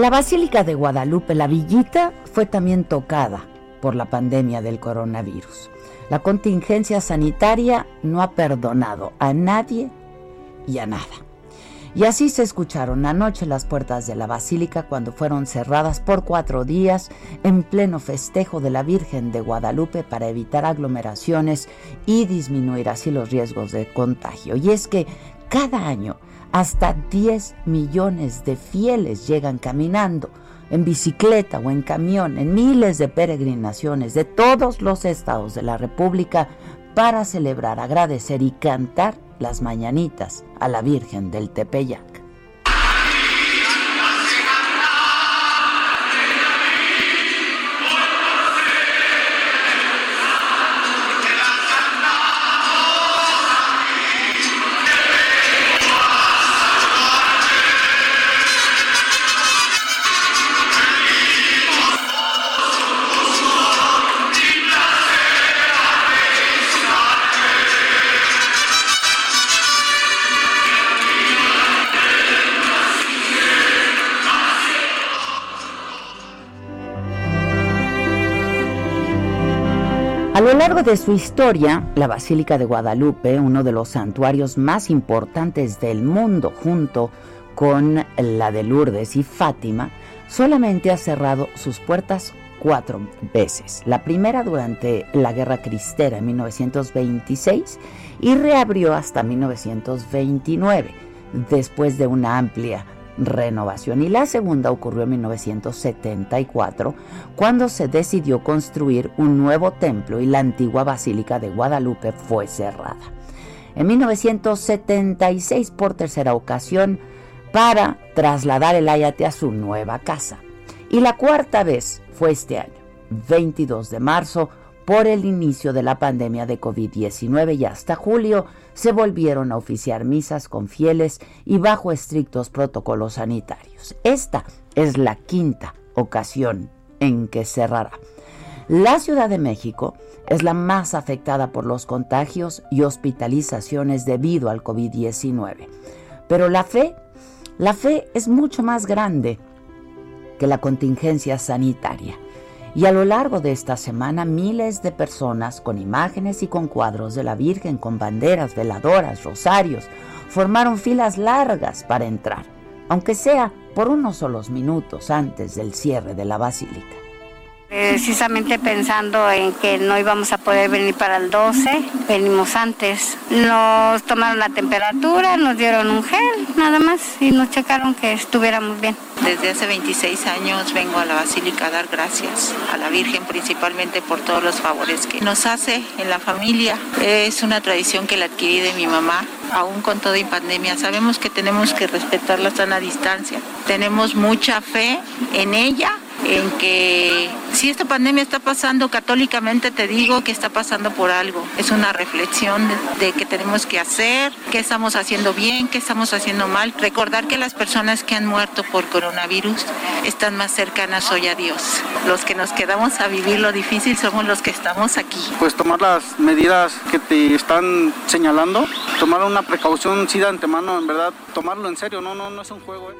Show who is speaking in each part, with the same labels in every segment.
Speaker 1: La Basílica de Guadalupe, la villita, fue también tocada por la pandemia del coronavirus. La contingencia sanitaria no ha perdonado a nadie y a nada. Y así se escucharon anoche las puertas de la basílica cuando fueron cerradas por cuatro días en pleno festejo de la Virgen de Guadalupe para evitar aglomeraciones y disminuir así los riesgos de contagio. Y es que cada año hasta 10 millones de fieles llegan caminando, en bicicleta o en camión, en miles de peregrinaciones de todos los estados de la República para celebrar, agradecer y cantar las mañanitas a la Virgen del Tepeyac. De su historia, la Basílica de Guadalupe, uno de los santuarios más importantes del mundo, junto con la de Lourdes y Fátima, solamente ha cerrado sus puertas cuatro veces. La primera durante la Guerra Cristera en 1926 y reabrió hasta 1929, después de una amplia renovación. Y la segunda ocurrió en 1974, cuando se decidió construir un nuevo templo y la antigua Basílica de Guadalupe fue cerrada. En 1976, por tercera ocasión, para trasladar el Ayate a su nueva casa. Y la cuarta vez fue este año, 22 de marzo, por el inicio de la pandemia de COVID-19 y hasta julio se volvieron a oficiar misas con fieles y bajo estrictos protocolos sanitarios. Esta es la quinta ocasión en que cerrará. La Ciudad de México es la más afectada por los contagios y hospitalizaciones debido al COVID-19. Pero la fe, la fe es mucho más grande que la contingencia sanitaria. Y a lo largo de esta semana miles de personas con imágenes y con cuadros de la Virgen, con banderas, veladoras, rosarios, formaron filas largas para entrar, aunque sea por unos solos minutos antes del cierre de la basílica.
Speaker 2: Precisamente pensando en que no íbamos a poder venir para el 12, venimos antes. Nos tomaron la temperatura, nos dieron un gel, nada más, y nos checaron que estuviéramos bien.
Speaker 3: Desde hace 26 años vengo a la Basílica a dar gracias a la Virgen principalmente por todos los favores que nos hace en la familia. Es una tradición que la adquirí de mi mamá, aún con toda pandemia. Sabemos que tenemos que respetar la sana distancia. Tenemos mucha fe en ella en que si esta pandemia está pasando católicamente, te digo que está pasando por algo. Es una reflexión de, de qué tenemos que hacer, qué estamos haciendo bien, qué estamos haciendo mal. Recordar que las personas que han muerto por coronavirus están más cercanas hoy a Dios. Los que nos quedamos a vivir lo difícil somos los que estamos aquí.
Speaker 4: Pues tomar las medidas que te están señalando, tomar una precaución sí de antemano, en verdad, tomarlo en serio, no, no, no es un juego. ¿eh?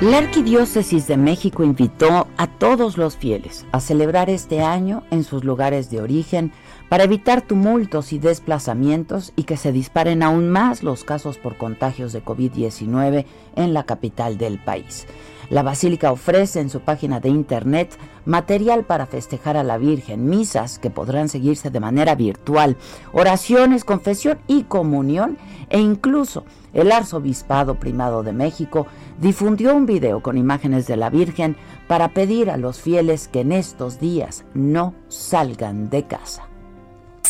Speaker 1: La Arquidiócesis de México invitó a todos los fieles a celebrar este año en sus lugares de origen para evitar tumultos y desplazamientos y que se disparen aún más los casos por contagios de COVID-19 en la capital del país. La Basílica ofrece en su página de internet material para festejar a la Virgen, misas que podrán seguirse de manera virtual, oraciones, confesión y comunión e incluso el Arzobispado Primado de México difundió un video con imágenes de la Virgen para pedir a los fieles que en estos días no salgan de casa.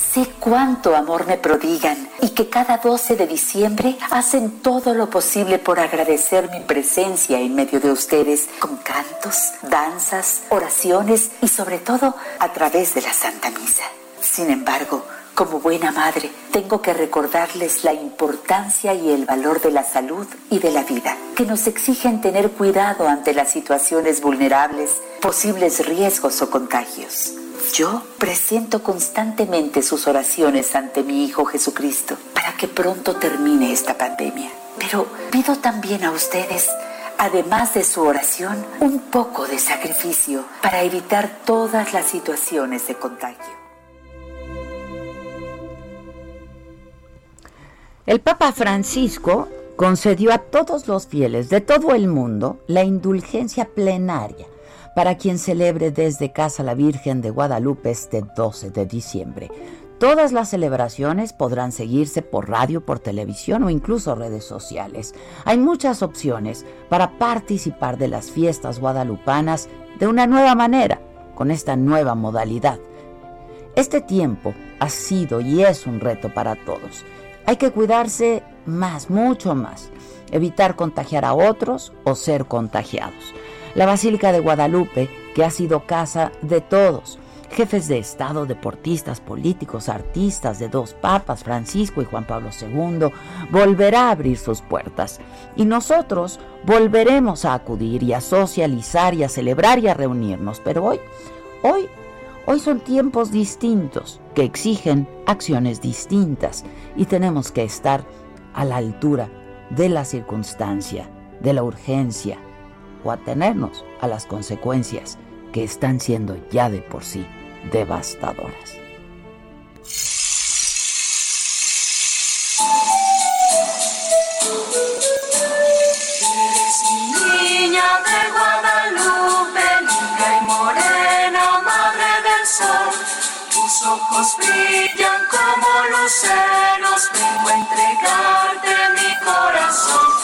Speaker 5: Sé cuánto amor me prodigan y que cada 12 de diciembre hacen todo lo posible por agradecer mi presencia en medio de ustedes con cantos, danzas, oraciones y sobre todo a través de la Santa Misa. Sin embargo, como buena madre, tengo que recordarles la importancia y el valor de la salud y de la vida, que nos exigen tener cuidado ante las situaciones vulnerables, posibles riesgos o contagios. Yo presiento constantemente sus oraciones ante mi Hijo Jesucristo para que pronto termine esta pandemia. Pero pido también a ustedes, además de su oración, un poco de sacrificio para evitar todas las situaciones de contagio.
Speaker 1: El Papa Francisco concedió a todos los fieles de todo el mundo la indulgencia plenaria para quien celebre desde casa la Virgen de Guadalupe este 12 de diciembre. Todas las celebraciones podrán seguirse por radio, por televisión o incluso redes sociales. Hay muchas opciones para participar de las fiestas guadalupanas de una nueva manera, con esta nueva modalidad. Este tiempo ha sido y es un reto para todos. Hay que cuidarse más, mucho más, evitar contagiar a otros o ser contagiados. La Basílica de Guadalupe, que ha sido casa de todos, jefes de Estado, deportistas, políticos, artistas de dos papas, Francisco y Juan Pablo II, volverá a abrir sus puertas. Y nosotros volveremos a acudir y a socializar y a celebrar y a reunirnos. Pero hoy, hoy, hoy son tiempos distintos que exigen acciones distintas y tenemos que estar a la altura de la circunstancia, de la urgencia o atenernos a las consecuencias que están siendo ya de por sí devastadoras.
Speaker 6: Ojos brillan como luceros, vengo a entregarte mi corazón.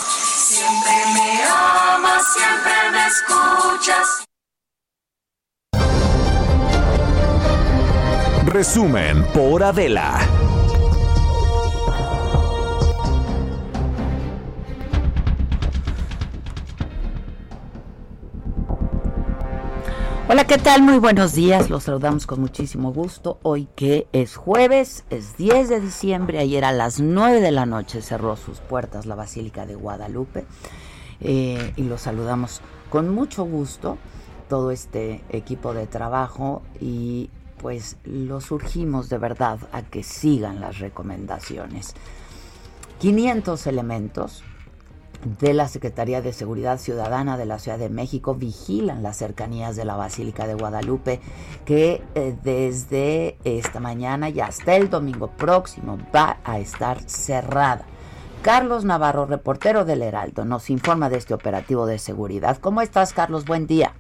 Speaker 6: Siempre me amas, siempre me escuchas.
Speaker 7: Resumen por Adela.
Speaker 1: Hola, ¿qué tal? Muy buenos días. Los saludamos con muchísimo gusto. Hoy que es jueves, es 10 de diciembre. Ayer a las 9 de la noche cerró sus puertas la Basílica de Guadalupe. Eh, y los saludamos con mucho gusto, todo este equipo de trabajo. Y pues los urgimos de verdad a que sigan las recomendaciones. 500 elementos de la Secretaría de Seguridad Ciudadana de la Ciudad de México vigilan las cercanías de la Basílica de Guadalupe, que eh, desde esta mañana y hasta el domingo próximo va a estar cerrada. Carlos Navarro, reportero del Heraldo, nos informa de este operativo de seguridad. ¿Cómo estás, Carlos? Buen día.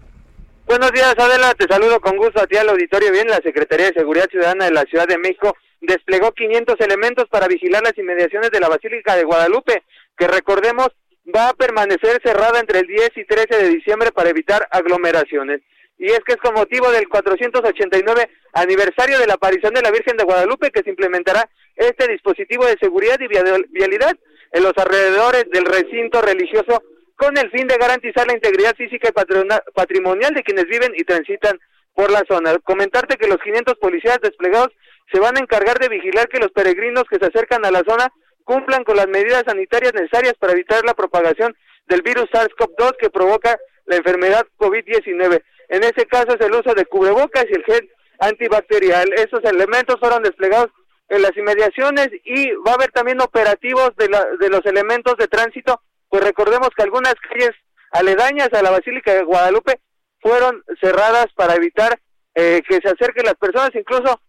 Speaker 8: Buenos días, Adela. Te saludo con gusto a ti al auditorio. Bien, la Secretaría de Seguridad Ciudadana de la Ciudad de México desplegó 500 elementos para vigilar las inmediaciones de la Basílica de Guadalupe, que recordemos va a permanecer cerrada entre el 10 y 13 de diciembre para evitar aglomeraciones. Y es que es con motivo del 489 aniversario de la aparición de la Virgen de Guadalupe que se implementará este dispositivo de seguridad y vialidad en los alrededores del recinto religioso con el fin de garantizar la integridad física y patrimonial de quienes viven y transitan por la zona. Comentarte que los 500 policías desplegados se van a encargar de vigilar que los peregrinos que se acercan a la zona cumplan con las medidas sanitarias necesarias para evitar la propagación del virus SARS-CoV-2 que provoca la enfermedad COVID-19. En ese caso es el uso de cubrebocas y el gel antibacterial. Esos elementos fueron desplegados en las inmediaciones y va a haber también operativos de, de los elementos de tránsito, pues recordemos que algunas calles aledañas a la Basílica de Guadalupe fueron cerradas para evitar eh, que se acerquen las personas, incluso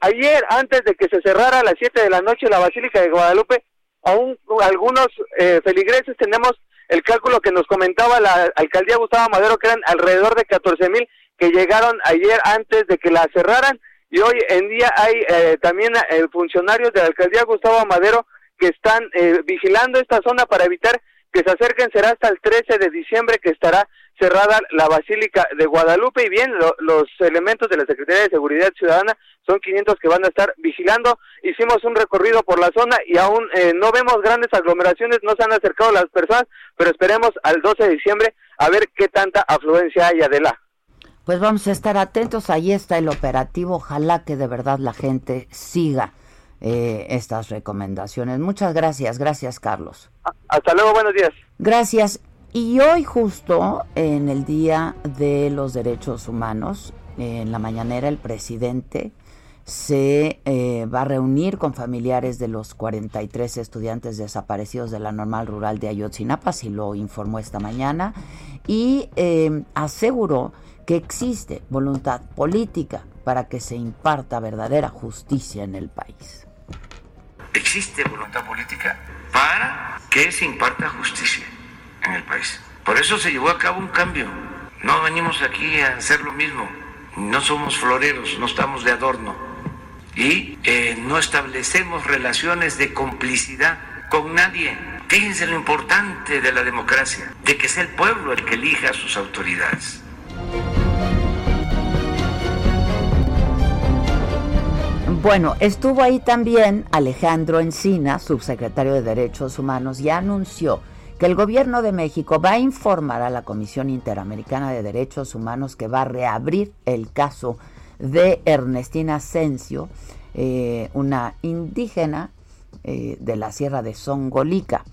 Speaker 8: ayer antes de que se cerrara a las 7 de la noche la Basílica de Guadalupe, aún algunos eh, feligreses tenemos el cálculo que nos comentaba la alcaldía Gustavo Madero que eran alrededor de 14 mil que llegaron ayer antes de que la cerraran y hoy en día hay eh, también eh, funcionarios de la alcaldía Gustavo Madero que están eh, vigilando esta zona para evitar que se acerquen. Será hasta el 13 de diciembre que estará cerrada la Basílica de Guadalupe y bien, los elementos de la Secretaría de Seguridad Ciudadana son 500 que van a estar vigilando. Hicimos un recorrido por la zona y aún no vemos grandes aglomeraciones, no se han acercado las personas, pero esperemos al 12 de diciembre a ver qué tanta afluencia hay, Adela.
Speaker 1: Pues vamos a estar atentos, ahí está el operativo, ojalá que de verdad la gente siga eh, estas recomendaciones. Muchas gracias, gracias Carlos.
Speaker 8: Hasta luego, buenos días.
Speaker 1: Gracias. Y hoy justo en el Día de los Derechos Humanos, en la mañanera el presidente se eh, va a reunir con familiares de los 43 estudiantes desaparecidos de la normal rural de Ayotzinapa, así lo informó esta mañana, y eh, aseguró que existe voluntad política para que se imparta verdadera justicia en el país.
Speaker 9: Existe voluntad política para que se imparta justicia en el país. Por eso se llevó a cabo un cambio. No venimos aquí a hacer lo mismo. No somos floreros, no estamos de adorno. Y eh, no establecemos relaciones de complicidad con nadie. Fíjense lo importante de la democracia, de que sea el pueblo el que elija a sus autoridades.
Speaker 1: Bueno, estuvo ahí también Alejandro Encina, subsecretario de Derechos Humanos, y anunció que el gobierno de México va a informar a la Comisión Interamericana de Derechos Humanos que va a reabrir el caso de Ernestina Asensio, eh, una indígena eh, de la Sierra de Songolica,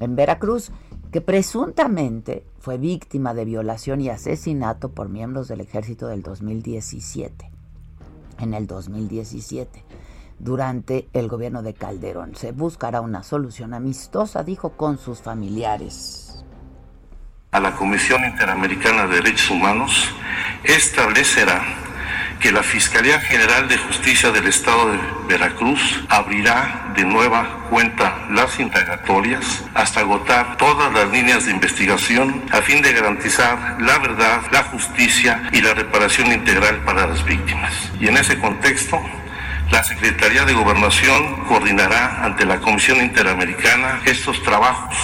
Speaker 1: en Veracruz, que presuntamente fue víctima de violación y asesinato por miembros del ejército del 2017 en el 2017 durante el gobierno de Calderón. Se buscará una solución amistosa, dijo, con sus familiares.
Speaker 10: A la Comisión Interamericana de Derechos Humanos establecerá que la Fiscalía General de Justicia del Estado de Veracruz abrirá de nueva cuenta las integratorias hasta agotar todas las líneas de investigación a fin de garantizar la verdad, la justicia y la reparación integral para las víctimas. Y en ese contexto, la Secretaría de Gobernación coordinará ante la Comisión Interamericana estos trabajos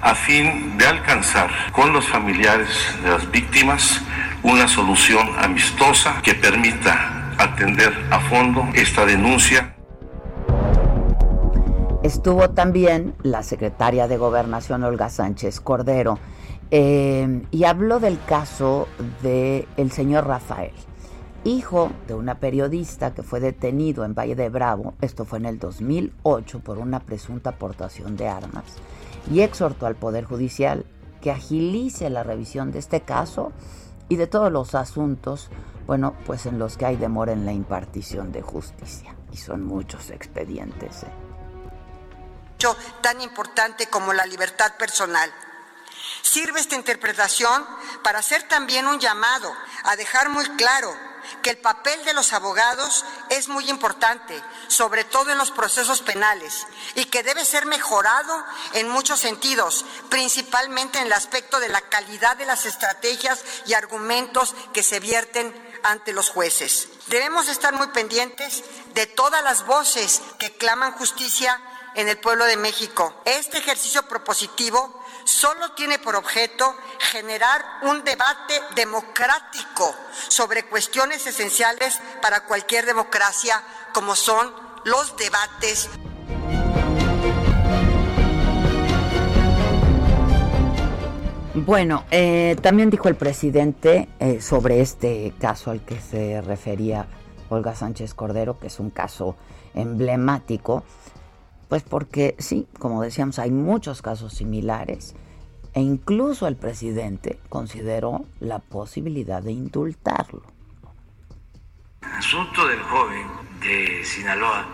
Speaker 10: a fin de alcanzar con los familiares de las víctimas una solución amistosa que permita atender a fondo esta denuncia.
Speaker 1: Estuvo también la secretaria de Gobernación Olga Sánchez Cordero eh, y habló del caso del el señor Rafael, hijo de una periodista que fue detenido en Valle de Bravo, esto fue en el 2008 por una presunta aportación de armas, y exhortó al Poder Judicial que agilice la revisión de este caso y de todos los asuntos, bueno, pues en los que hay demora en la impartición de justicia. Y son muchos expedientes. ¿eh?
Speaker 11: Tan importante como la libertad personal. Sirve esta interpretación para hacer también un llamado a dejar muy claro que el papel de los abogados es muy importante, sobre todo en los procesos penales, y que debe ser mejorado en muchos sentidos, principalmente en el aspecto de la calidad de las estrategias y argumentos que se vierten ante los jueces. Debemos estar muy pendientes de todas las voces que claman justicia en el pueblo de México. Este ejercicio propositivo solo tiene por objeto generar un debate democrático sobre cuestiones esenciales para cualquier democracia, como son los debates.
Speaker 1: Bueno, eh, también dijo el presidente eh, sobre este caso al que se refería Olga Sánchez Cordero, que es un caso emblemático, pues porque sí, como decíamos, hay muchos casos similares e incluso el presidente consideró la posibilidad de indultarlo.
Speaker 9: El asunto del joven de Sinaloa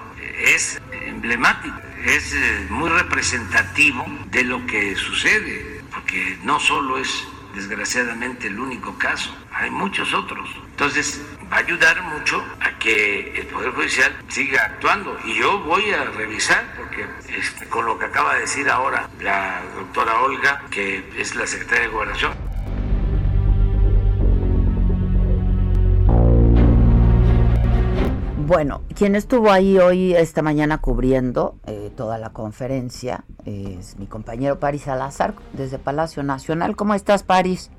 Speaker 9: es emblemático, es eh, muy representativo de lo que sucede, porque no solo es desgraciadamente el único caso, hay muchos otros. Entonces va a ayudar mucho a que el Poder Judicial siga actuando. Y yo voy a revisar, porque este, con lo que acaba de decir ahora la doctora Olga, que es la secretaria de Gobernación,
Speaker 1: Bueno, quien estuvo ahí hoy, esta mañana, cubriendo eh, toda la conferencia, es mi compañero Paris Salazar, desde Palacio Nacional. ¿Cómo estás, Paris?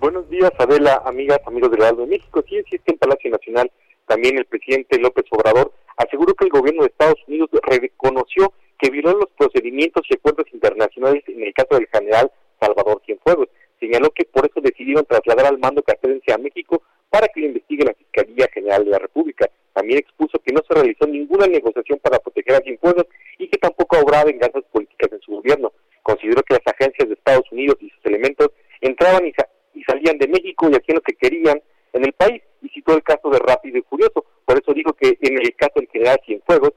Speaker 12: Buenos días, Adela, amigas, amigos del Heraldo de México. Sí existe en Palacio Nacional. También el presidente López Obrador aseguró que el gobierno de Estados Unidos reconoció que violó los procedimientos y acuerdos internacionales en el caso del general Salvador Cienfuegos. Señaló que por eso decidieron trasladar al mando castrense a México para que lo investigue la Fiscalía General de la República. También expuso que no se realizó ninguna negociación para proteger a Cienfuegos y que tampoco habrá venganzas políticas en su gobierno. Consideró que las agencias de Estados Unidos y sus elementos entraban y, y salían de México y hacían lo que querían en el país y citó el caso de Rápido y Furioso. Por eso dijo que en el caso del general Cienfuegos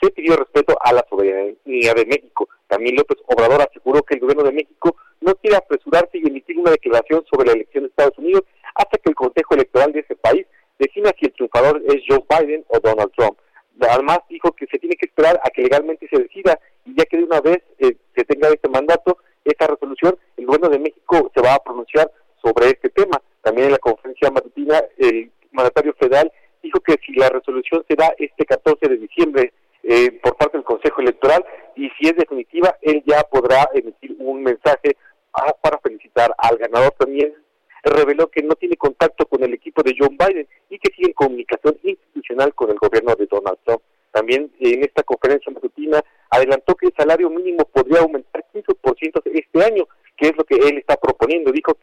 Speaker 12: se pidió respeto a la soberanía de México. También López Obrador aseguró que el gobierno de México no quiere apresurarse y emitir una declaración sobre la elección de Estados Unidos hasta que el Consejo Electoral de ese país defina si el triunfador es Joe Biden o Donald Trump. Además dijo que se tiene que esperar a que legalmente se decida y ya que de una vez eh, se tenga este mandato, esta resolución, el gobierno de México se va a pronunciar sobre este tema. También en la conferencia matutina, el mandatario federal dijo que si la resolución se da este 14 de diciembre eh, por parte del Consejo Electoral y si es definitiva, él ya podrá emitir un mensaje ah, para felicitar al ganador. También reveló que no tiene contacto con el equipo de John Biden que sigue en comunicación institucional con el gobierno de Donald Trump. También en esta conferencia matutina adelantó que el salario mínimo podría aumentar 15% este año, que es lo que él está proponiendo. Dijo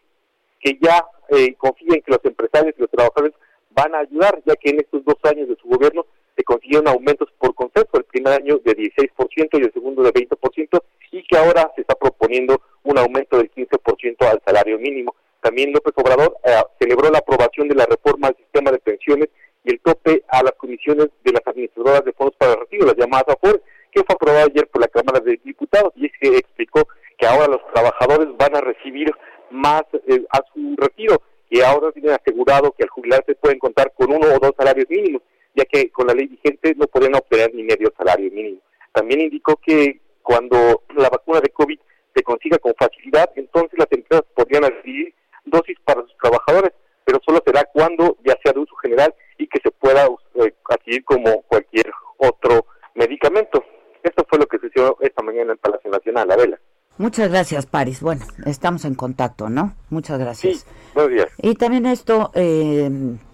Speaker 12: que ya eh, confía en que los empresarios y los trabajadores van a ayudar, ya que en estos dos años de su gobierno se consiguieron aumentos por consenso, el primer año de 16% y el segundo de 20%, y que ahora se está proponiendo un aumento del 15% al salario mínimo. También López Obrador eh, celebró la aprobación de la reforma al sistema de pensiones y el tope a las comisiones de las administradoras de fondos para el retiro, las llamadas AFOR, que fue aprobada ayer por la Cámara de Diputados y es que explicó que ahora los trabajadores van a recibir más eh, a su retiro, que ahora tienen asegurado que al jubilarse pueden contar con uno o dos salarios mínimos, ya que con la ley vigente no podrían obtener ni medio salario mínimo. También indicó que cuando la vacuna de COVID se consiga con facilidad, entonces las empresas podrían adquirir dosis para sus trabajadores, pero solo será cuando ya sea de uso general y que se pueda eh, adquirir como cualquier otro medicamento. Esto fue lo que sucedió esta mañana en el Palacio Nacional, la vela.
Speaker 1: Muchas gracias, Paris. Bueno, estamos en contacto, ¿no? Muchas gracias.
Speaker 12: Sí, buenos días.
Speaker 1: Y también esto eh,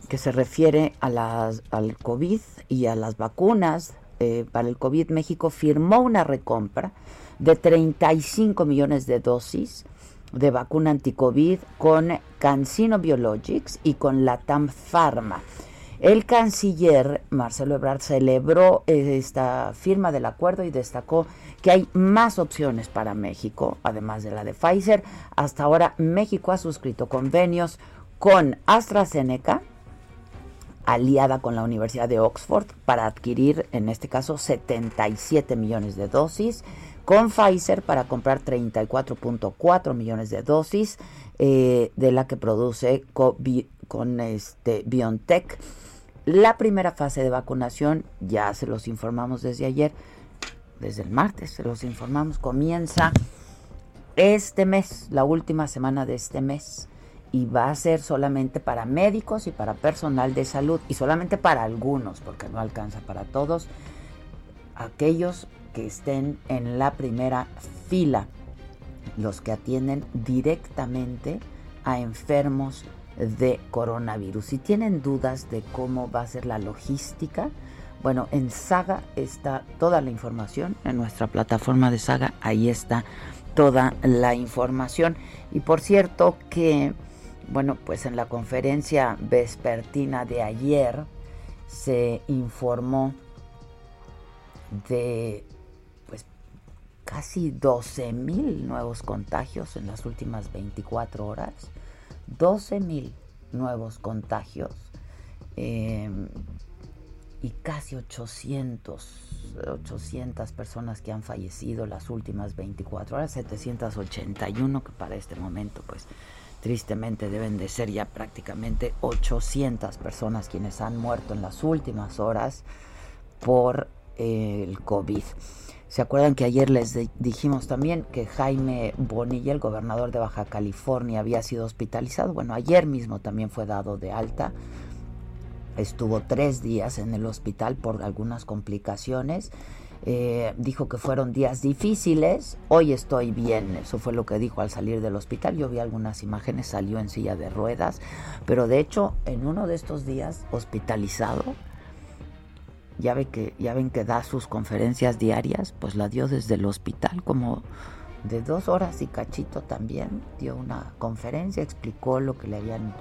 Speaker 1: que se refiere a las, al COVID y a las vacunas. Eh, para el COVID, México firmó una recompra de 35 millones de dosis de vacuna anticovid con Cancino Biologics y con Latam Pharma. El canciller Marcelo Ebrard celebró esta firma del acuerdo y destacó que hay más opciones para México, además de la de Pfizer. Hasta ahora México ha suscrito convenios con AstraZeneca, aliada con la Universidad de Oxford, para adquirir, en este caso, 77 millones de dosis con Pfizer para comprar 34.4 millones de dosis eh, de la que produce con, este BioNTech. La primera fase de vacunación, ya se los informamos desde ayer, desde el martes se los informamos, comienza este mes, la última semana de este mes, y va a ser solamente para médicos y para personal de salud, y solamente para algunos, porque no alcanza para todos, aquellos que estén en la primera fila, los que atienden directamente a enfermos de coronavirus. Si tienen dudas de cómo va a ser la logística, Bueno, en Saga está toda la información, en nuestra plataforma de Saga, ahí está toda la información. Y por cierto que, bueno, pues en la conferencia vespertina de ayer se informó de casi 12 mil nuevos contagios en las últimas 24 horas. 12 mil nuevos contagios. Eh, y casi 800, 800 personas que han fallecido las últimas 24 horas, 781 que para este momento pues tristemente deben de ser ya prácticamente 800 personas quienes han muerto en las últimas horas por el COVID. ¿Se acuerdan que ayer les dijimos también que Jaime Bonilla, el gobernador de Baja California, había sido hospitalizado? Bueno, ayer mismo también fue dado de alta estuvo tres días en el hospital por algunas complicaciones. Eh, dijo que fueron días difíciles, hoy estoy bien, eso fue lo que dijo al salir del hospital, yo vi algunas imágenes, salió en silla de ruedas, pero de hecho en uno de estos días hospitalizado, ya, ve que, ya ven que da sus conferencias diarias, pues la dio desde el hospital como de dos horas y cachito también, dio una conferencia, explicó lo que le habían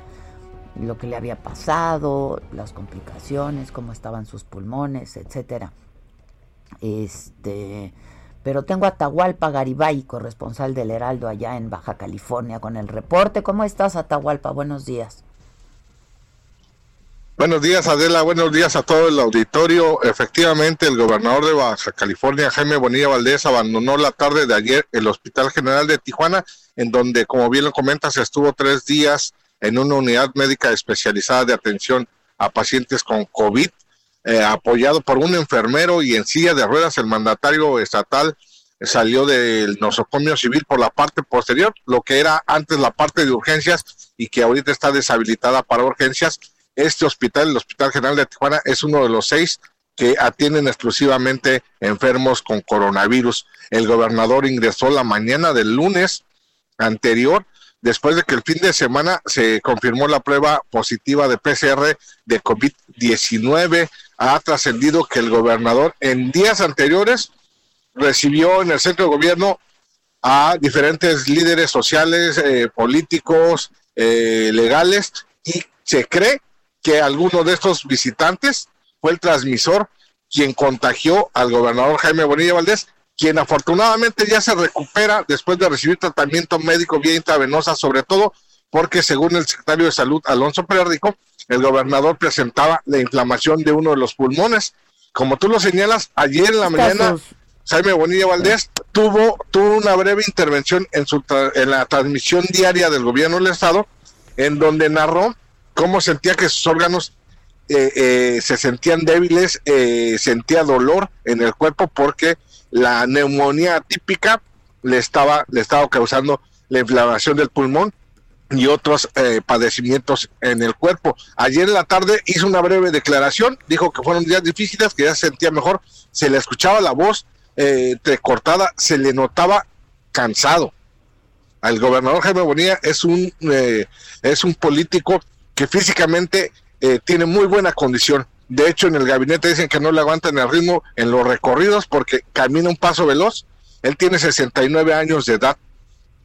Speaker 1: lo que le había pasado, las complicaciones, cómo estaban sus pulmones, etcétera. Este, pero tengo a Atahualpa Garibay, corresponsal del Heraldo allá en Baja California, con el reporte. ¿Cómo estás, Atahualpa? Buenos días.
Speaker 13: Buenos días, Adela. Buenos días a todo el auditorio. Efectivamente, el gobernador de Baja California, Jaime Bonilla Valdés, abandonó la tarde de ayer el Hospital General de Tijuana, en donde, como bien lo comentas, estuvo tres días en una unidad médica especializada de atención a pacientes con COVID, eh, apoyado por un enfermero y en silla de ruedas, el mandatario estatal salió del nosocomio civil por la parte posterior, lo que era antes la parte de urgencias y que ahorita está deshabilitada para urgencias. Este hospital, el Hospital General de Tijuana, es uno de los seis que atienden exclusivamente enfermos con coronavirus. El gobernador ingresó la mañana del lunes anterior después de que el fin de semana se confirmó la prueba positiva de PCR de COVID-19. Ha trascendido que el gobernador en días anteriores recibió en el centro de gobierno a diferentes líderes sociales, eh, políticos, eh, legales, y se cree que alguno de estos visitantes fue el transmisor quien contagió al gobernador Jaime Bonilla Valdés quien afortunadamente ya se recupera después de recibir tratamiento médico vía intravenosa, sobre todo porque según el secretario de Salud, Alonso Pérez Rico, el gobernador presentaba la inflamación de uno de los pulmones. Como tú lo señalas, ayer en la mañana, Jaime Bonilla Valdés tuvo, tuvo una breve intervención en, su en la transmisión diaria del gobierno del Estado, en donde narró cómo sentía que sus órganos eh, eh, se sentían débiles, eh, sentía dolor en el cuerpo porque la neumonía típica le estaba, le estaba causando la inflamación del pulmón y otros eh, padecimientos en el cuerpo. Ayer en la tarde hizo una breve declaración, dijo que fueron días difíciles, que ya se sentía mejor, se le escuchaba la voz eh, cortada, se le notaba cansado. Al gobernador Jaime Bonilla es un, es un político que físicamente eh, tiene muy buena condición. De hecho, en el gabinete dicen que no le aguantan el ritmo en los recorridos porque camina un paso veloz. Él tiene 69 años de edad.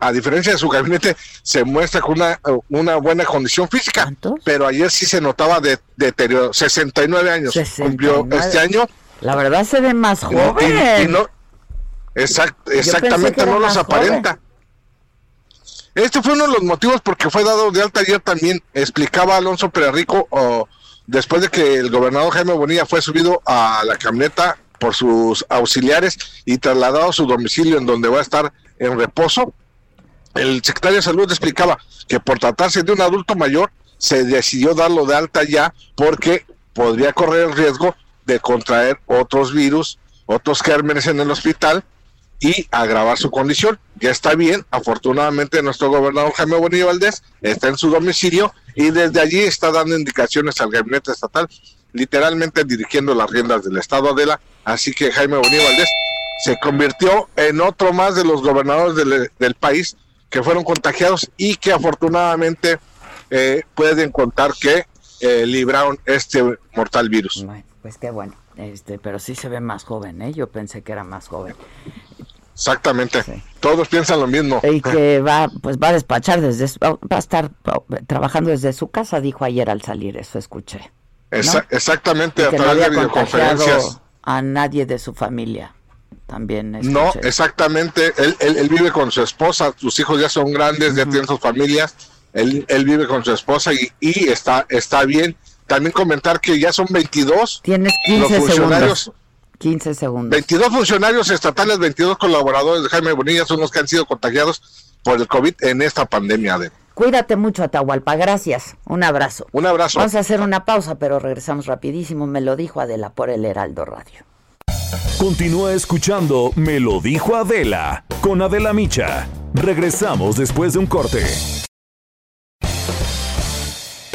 Speaker 13: A diferencia de su gabinete, se muestra con una, una buena condición física. Pero ayer sí se notaba de deterioro. 69 años cumplió este año.
Speaker 1: La verdad se ve más joven.
Speaker 13: no, exactamente, no los aparenta. Este fue uno de los motivos porque fue dado de alta ayer también. Explicaba Alonso Perrico después de que el gobernador Jaime Bonilla fue subido a la camioneta por sus auxiliares y trasladado a su domicilio en donde va a estar en reposo, el secretario de salud explicaba que por tratarse de un adulto mayor se decidió darlo de alta ya porque podría correr el riesgo de contraer otros virus, otros gérmenes en el hospital y agravar su condición. Ya está bien, afortunadamente nuestro gobernador Jaime Bonilla Valdés está en su domicilio y desde allí está dando indicaciones al gabinete estatal, literalmente dirigiendo las riendas del Estado Adela. Así que Jaime Bonilla Valdés se convirtió en otro más de los gobernadores del, país que fueron contagiados y que afortunadamente eh, pueden contar que eh, libraron este mortal virus.
Speaker 1: pues qué bueno. Este, pero sí se ve más joven, ¿eh? Yo pensé que era más joven.
Speaker 13: Exactamente. Todos piensan lo mismo.
Speaker 1: Y que va, pues va a despachar desde, va a estar trabajando desde su casa, dijo ayer al salir, eso escuché.
Speaker 13: exactamente, a través de videoconferencias.
Speaker 1: A nadie de su familia. También
Speaker 13: No, exactamente. Él, él, vive con su esposa, sus hijos ya son grandes, ya tienen sus familias. Él, él vive con su esposa y, y está, está bien. También comentar que ya son 22
Speaker 1: Tienes 15 funcionarios. 15 segundos.
Speaker 13: 22 funcionarios estatales, 22 colaboradores de Jaime Bonilla son los que han sido contagiados por el COVID en esta pandemia. De...
Speaker 1: Cuídate mucho, Atahualpa. Gracias. Un abrazo.
Speaker 13: Un abrazo.
Speaker 1: Vamos a hacer una pausa, pero regresamos rapidísimo. Me lo dijo Adela por el Heraldo Radio.
Speaker 7: Continúa escuchando Me lo dijo Adela con Adela Micha. Regresamos después de un corte.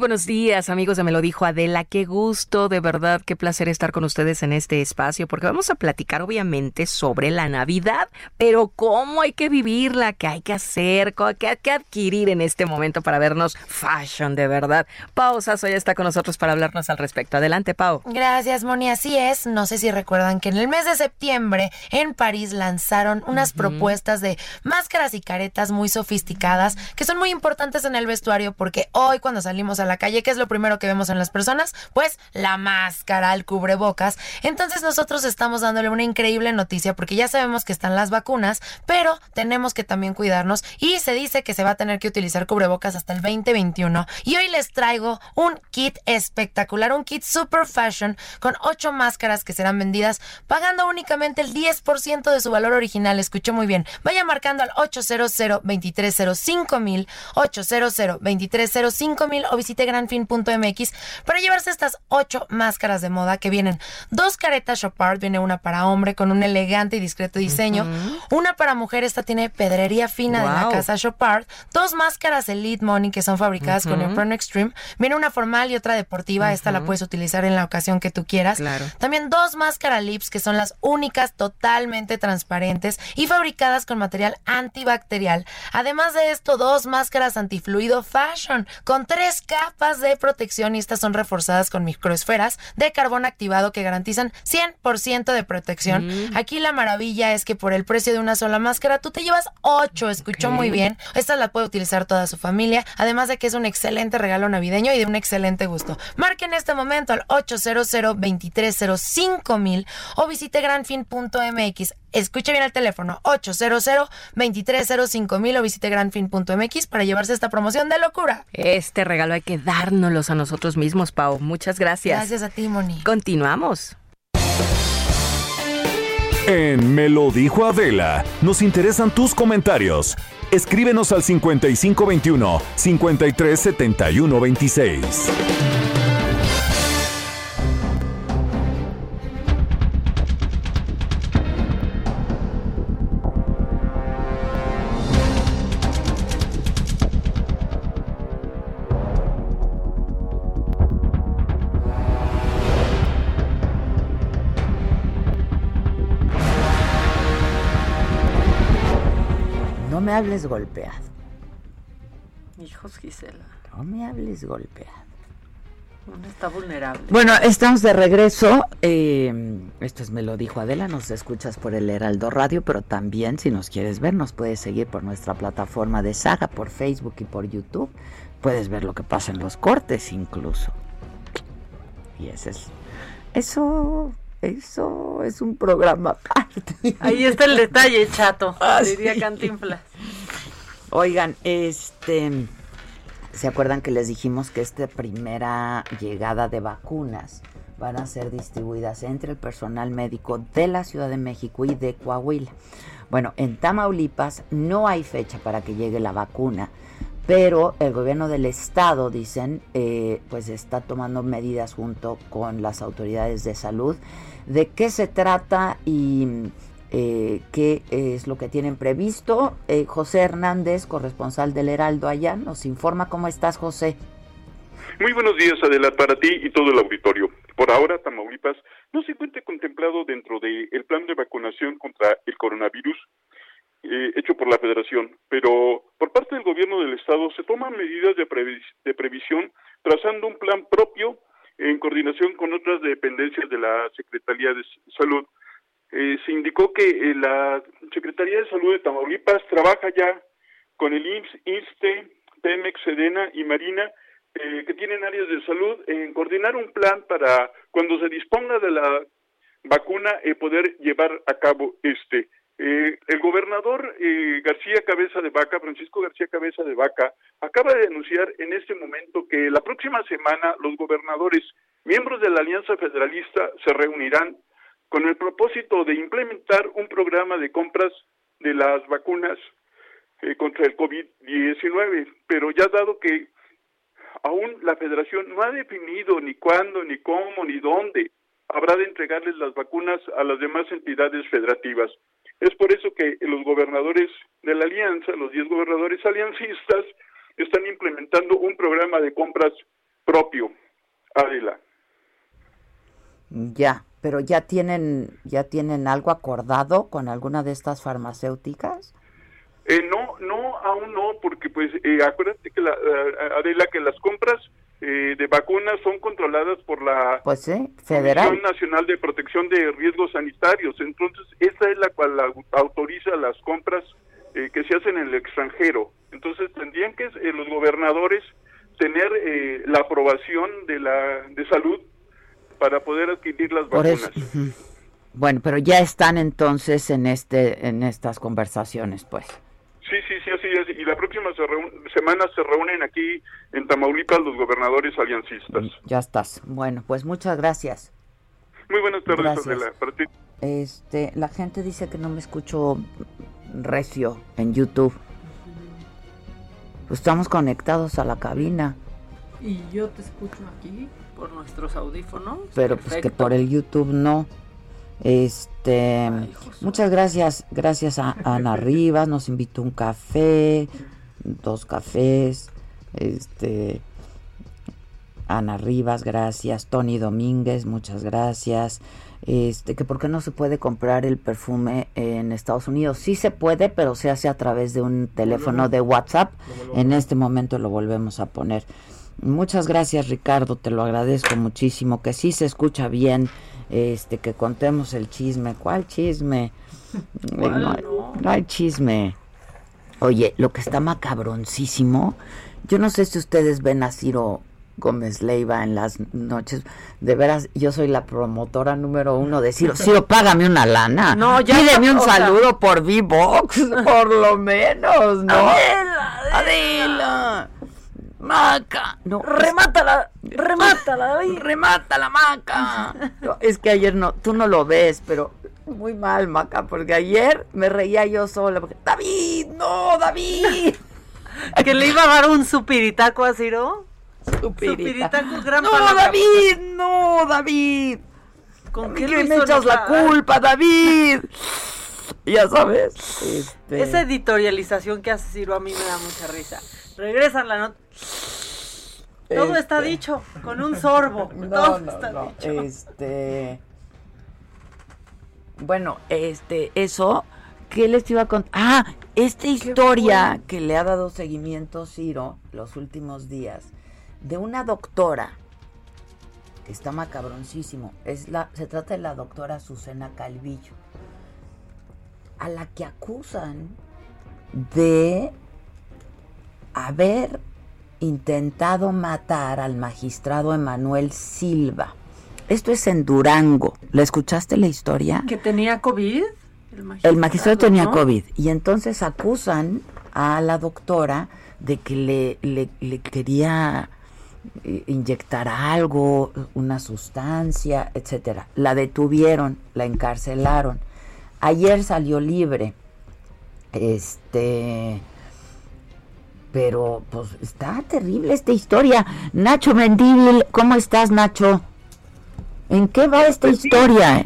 Speaker 14: Buenos días, amigos de Me lo dijo Adela. Qué gusto, de verdad, qué placer estar con ustedes en este espacio, porque vamos a platicar, obviamente, sobre la Navidad, pero cómo hay que vivirla, qué hay que hacer, qué hay que adquirir en este momento para vernos fashion, de verdad. Pau Sasso ya está con nosotros para hablarnos al respecto. Adelante, Pau.
Speaker 15: Gracias, Moni. Así es. No sé si recuerdan que en el mes de septiembre en París lanzaron unas propuestas de máscaras y caretas muy sofisticadas que son muy importantes en el vestuario porque hoy cuando salimos a la calle, ¿qué es lo primero que vemos en las personas? Pues la máscara, el cubrebocas. Entonces nosotros estamos dándole una increíble noticia porque ya sabemos que están las vacunas, pero tenemos que también cuidarnos y se dice que se va a tener que utilizar cubrebocas hasta el 2021. Y hoy les traigo un kit espectacular, un kit super fashion con ocho máscaras que serán vendidas pagando únicamente el 10% de su valor original. Escuchó muy bien. Vaya marcando al 800 2305 mil 800 2305 mil o visite granfin.mx para llevarse estas ocho máscaras de moda que vienen dos caretas Chopard, viene una para hombre con un elegante y discreto diseño, una para mujer, esta tiene pedrería fina de la casa Chopard, dos máscaras Elite Money que son fabricadas con el con Extreme, viene una formal y otra deportiva, esta la puedes utilizar en la ocasión que tú quieras.
Speaker 14: Claro.
Speaker 15: También dos máscaras Lips que son las únicas totalmente transparentes y fabricadas con material antibacterial. Además de esto, dos máscaras antifluido fashion con tres capas capas de protección y estas son reforzadas con microesferas de carbón activado que garantizan 100% de protección. Mm. Aquí la maravilla es que por el precio de una sola máscara tú te llevas 8, escuchó muy bien. Esta la puede utilizar toda su familia, además de que es un excelente regalo navideño y de un excelente gusto. Marque en este momento al 800 2305 mil o visite granfin.mx. Escuche bien el teléfono 800 2305 mil o visite granfin.mx para llevarse esta promoción de locura.
Speaker 14: Este regalo hay que dárnoslos a nosotros mismos, Pau. Muchas gracias.
Speaker 15: Gracias a ti, Moni.
Speaker 14: Continuamos.
Speaker 7: En Me lo dijo Adela, nos interesan tus comentarios. Escríbenos al 5521 537126.
Speaker 1: Hables golpeado.
Speaker 14: Hijos Gisela.
Speaker 1: No me hables golpeado.
Speaker 14: Uno está vulnerable.
Speaker 1: Bueno, estamos de regreso. Eh, esto es Me lo dijo Adela. Nos escuchas por el Heraldo Radio, pero también si nos quieres ver, nos puedes seguir por nuestra plataforma de Saga, por Facebook y por YouTube. Puedes ver lo que pasa en los cortes incluso. Y ese es. Eso eso es un programa aparte.
Speaker 14: Ahí está el detalle, chato, ah, diría Cantinflas.
Speaker 1: Oigan, este, ¿se acuerdan que les dijimos que esta primera llegada de vacunas van a ser distribuidas entre el personal médico de la Ciudad de México y de Coahuila? Bueno, en Tamaulipas no hay fecha para que llegue la vacuna, pero el gobierno del estado, dicen, eh, pues está tomando medidas junto con las autoridades de salud de qué se trata y eh, qué es lo que tienen previsto. Eh, José Hernández, corresponsal del Heraldo allá, nos informa cómo estás, José.
Speaker 16: Muy buenos días, Adela, para ti y todo el auditorio. Por ahora, Tamaulipas no se encuentra contemplado dentro del plan de vacunación contra el coronavirus eh, hecho por la Federación, pero por parte del gobierno del Estado se toman medidas de, de previsión trazando un plan propio en coordinación con otras dependencias de la Secretaría de Salud. Eh, se indicó que eh, la Secretaría de Salud de Tamaulipas trabaja ya con el IMSS, INSTE, Pemex, Sedena y Marina, eh, que tienen áreas de salud, en coordinar un plan para cuando se disponga de la vacuna poder llevar a cabo este. El gobernador García Cabeza de Vaca, Francisco García Cabeza de Vaca, acaba de denunciar en este momento que la próxima semana los gobernadores, miembros de la Alianza Federalista, se reunirán con el propósito de implementar un programa de compras de las vacunas eh, contra el COVID-19, pero ya dado que aún la federación no ha definido ni cuándo, ni cómo, ni dónde habrá de entregarles las vacunas a las demás entidades federativas. Es por eso que los gobernadores de la alianza, los 10 gobernadores aliancistas, están implementando un programa de compras propio. Adela.
Speaker 1: Ya, pero ya tienen ya tienen algo acordado con alguna de estas farmacéuticas.
Speaker 16: Eh, no, no, aún no, porque pues eh, acuérdate que la, Adela que las compras eh, de vacunas son controladas por la
Speaker 1: pues Federal
Speaker 16: Comisión Nacional de Protección de Riesgos Sanitarios. Entonces esa es la cual autoriza las compras que se hacen en el extranjero. Entonces tendrían que los gobernadores tener la aprobación de la de salud para poder adquirir las vacunas.
Speaker 1: Bueno, pero ya están entonces en este en estas conversaciones, pues.
Speaker 16: Sí, sí, sí, así es. Y la próxima semana se reúnen aquí en Tamaulipas los gobernadores aliancistas.
Speaker 1: Ya estás. Bueno, pues muchas gracias.
Speaker 16: Muy buenas tardes, Adela.
Speaker 1: Este, la gente dice que no me escucho recio en YouTube. Pues estamos conectados a la cabina.
Speaker 17: Y yo te escucho aquí por nuestros audífonos.
Speaker 1: Pero pues que por el YouTube no. Este, muchas gracias, gracias a Ana Rivas, nos invitó un café, dos cafés, este, Ana Rivas, gracias, Tony Domínguez, muchas gracias, este, que por qué no se puede comprar el perfume en Estados Unidos, sí se puede, pero se hace a través de un teléfono de WhatsApp, en este momento lo volvemos a poner. Muchas gracias Ricardo, te lo agradezco muchísimo, que sí se escucha bien, este, que contemos el chisme. ¿Cuál chisme? no, hay, chisme. Oye, lo que está macabroncísimo, yo no sé si ustedes ven a Ciro Gómez Leiva en las noches. De veras, yo soy la promotora número uno de Ciro. Ciro, págame una lana. No, ya Pídeme un saludo por V-Box, por lo menos, ¿no?
Speaker 17: Adela, Adela. Maca. No, remátala, remátala, David.
Speaker 1: Remátala, Maca. es que ayer no, tú no lo ves, pero muy mal, Maca, porque ayer me reía yo sola. Porque, David, no, David.
Speaker 17: que le iba a dar un supiritaco a Ciro.
Speaker 1: Supiritaco, gran No, David, no, David. ¿Con qué me echas la culpa, David? ya sabes.
Speaker 17: Este... Esa editorialización que hace Ciro a mí me da mucha risa. Regresan la nota. Todo está este. dicho con un sorbo. No, Todo no, está no. Dicho.
Speaker 1: Este. Bueno, este, eso. ¿Qué les iba a contar? Ah, esta historia que le ha dado seguimiento Ciro los últimos días de una doctora que está macabroncísimo. Es la, se trata de la doctora Susana Calvillo, a la que acusan de haber intentado matar al magistrado Emanuel Silva. Esto es en Durango. ¿Le escuchaste la historia?
Speaker 17: ¿Que tenía COVID?
Speaker 1: El magistrado, tenía COVID. Y entonces acusan a la doctora de que le, le, quería eh, inyectar algo, una sustancia, etcétera. La detuvieron, la encarcelaron. Ayer salió libre. Este pero pues está terrible esta historia. Nacho Mendívil, ¿cómo estás, Nacho? ¿En qué va esta pues historia?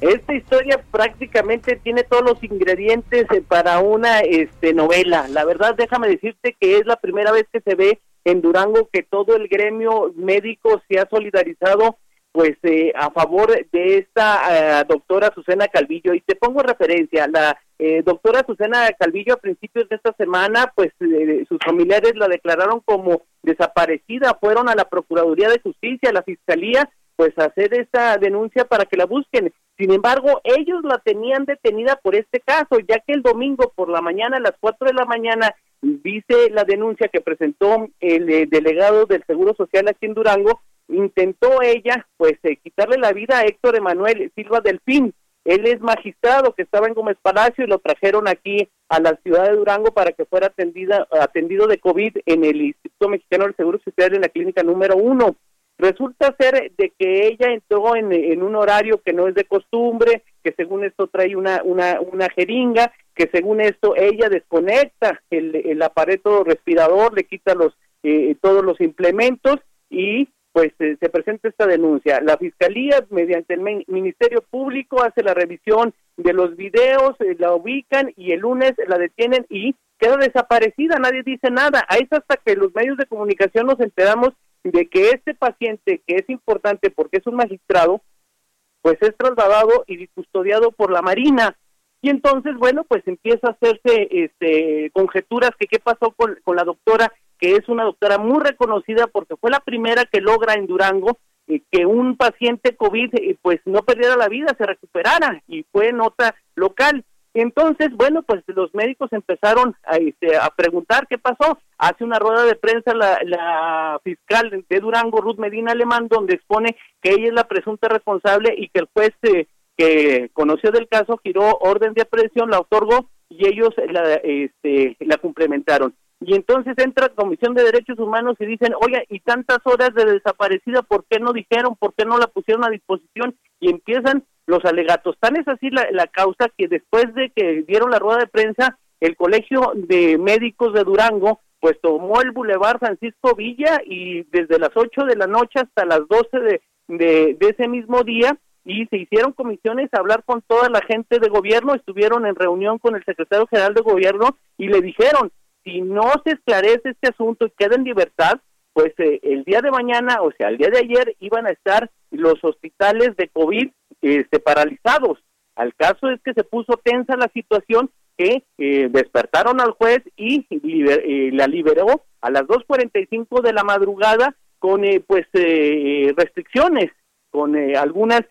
Speaker 18: esta historia prácticamente tiene todos los ingredientes eh, para una este novela. La verdad, déjame decirte que es la primera vez que se ve en Durango que todo el gremio médico se ha solidarizado pues eh, a favor de esta eh, doctora Susana Calvillo y te pongo referencia la doctora Susana Calvillo a principios de esta semana pues sus familiares la declararon como desaparecida fueron a la Procuraduría de Justicia a la Fiscalía pues hacer esta denuncia para que la busquen. Sin embargo, ellos la tenían detenida por este caso, ya que el domingo por la mañana, a las 4 de la mañana, dice la denuncia que presentó el eh, delegado del Seguro Social aquí en Durango, intentó ella, pues, eh, quitarle la vida a Héctor Emanuel Silva Delfín. Él es magistrado que estaba en Gómez Palacio y lo trajeron aquí a la ciudad de Durango para que fuera atendida, atendido de COVID en el Instituto Mexicano del Seguro Social en la clínica número uno. Resulta ser de que ella entró en, un horario que no es de costumbre, que según esto trae una, una, una jeringa, que según esto ella desconecta el, el aparato respirador, le quita los eh, todos los implementos y pues eh, se presenta esta denuncia. La fiscalía, mediante el Ministerio Público, hace la revisión de los videos, eh, la ubican y el lunes la detienen y queda desaparecida, nadie dice nada. Ahí es hasta que los medios de comunicación nos enteramos de que este paciente, que es importante porque es un magistrado, pues es trasladado y custodiado por la Marina. Y entonces, bueno, pues empieza a hacerse este, conjeturas que qué pasó con, con la doctora, que es una doctora muy reconocida porque fue la primera que logra en Durango eh, que un paciente COVID eh, pues no perdiera la vida, se recuperara y fue nota local. Entonces, bueno, pues los médicos empezaron a, este, a preguntar qué pasó. Hace una rueda de prensa la, fiscal de Durango, Ruth Medina Alemán, donde expone que ella es la presunta responsable y que el juez eh, que conoció del caso giró orden de aprehensión, la otorgó y ellos la, este, la complementaron. Y entonces entra la Comisión de Derechos Humanos y dicen, oye, y tantas horas de desaparecida, ¿por qué no dijeron? ¿Por qué no la pusieron a disposición? Y empiezan los alegatos. Tan es así la, causa que después de que dieron la rueda de prensa, el Colegio de Médicos de Durango pues tomó el Boulevard Francisco Villa y desde las 8 de la noche hasta las 12 de, de, de, ese mismo día y se hicieron comisiones a hablar con toda la gente de gobierno, estuvieron en reunión con el secretario general de gobierno y le dijeron, si no se esclarece este asunto y queda en libertad, pues eh, el día de mañana, o sea, el día de ayer, iban a estar los hospitales de COVID este, paralizados. Al caso es que se puso tensa la situación que eh, despertaron al juez y eh, la liberó a las 2.45 de la madrugada con eh, pues restricciones, con algunas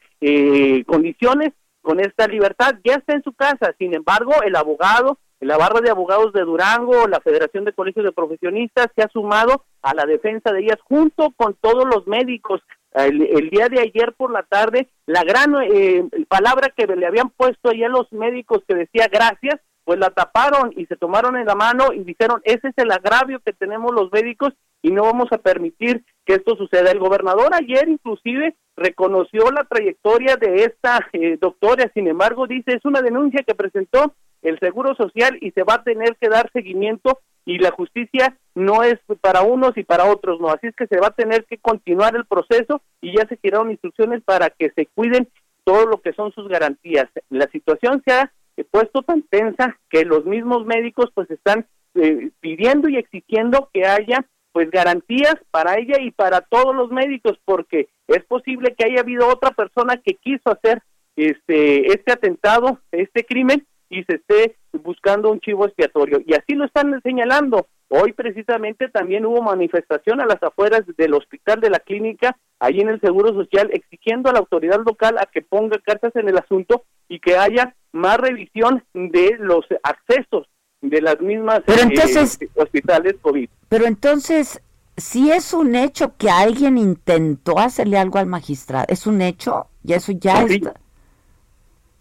Speaker 18: condiciones, con esta libertad. Ya está en su casa, sin embargo, el abogado la barra de abogados de Durango, la Federación de Colegios de Profesionistas se ha sumado a la defensa de ellas junto con todos los médicos. El, día de ayer por la tarde, la gran eh, palabra que le habían puesto allá los médicos que decía gracias, pues la taparon y se tomaron en la mano y dijeron, ese es el agravio que tenemos los médicos y no vamos a permitir que esto suceda. El gobernador ayer inclusive reconoció la trayectoria de esta eh, doctora, sin embargo dice, es una denuncia que presentó el Seguro Social y se va a tener que dar seguimiento y la justicia no es para unos y para otros, no, así es que se va a tener que continuar el proceso y ya se tiraron instrucciones para que se cuiden todo lo que son sus garantías. La situación se ha puesto tan tensa que los mismos médicos pues están eh, pidiendo y exigiendo que haya pues garantías para ella y para todos los médicos porque es posible que haya habido otra persona que quiso hacer este este atentado, este crimen y se esté buscando un chivo expiatorio. Y así lo están señalando. Hoy precisamente también hubo manifestación a las afueras del hospital de la clínica, ahí en el Seguro Social, exigiendo a la autoridad local a que ponga cartas en el asunto y que haya más revisión de los accesos de las mismas eh, hospitales COVID.
Speaker 1: Pero entonces, si es un hecho que alguien intentó hacerle algo al magistrado, ¿es un hecho? ¿Y eso ya está?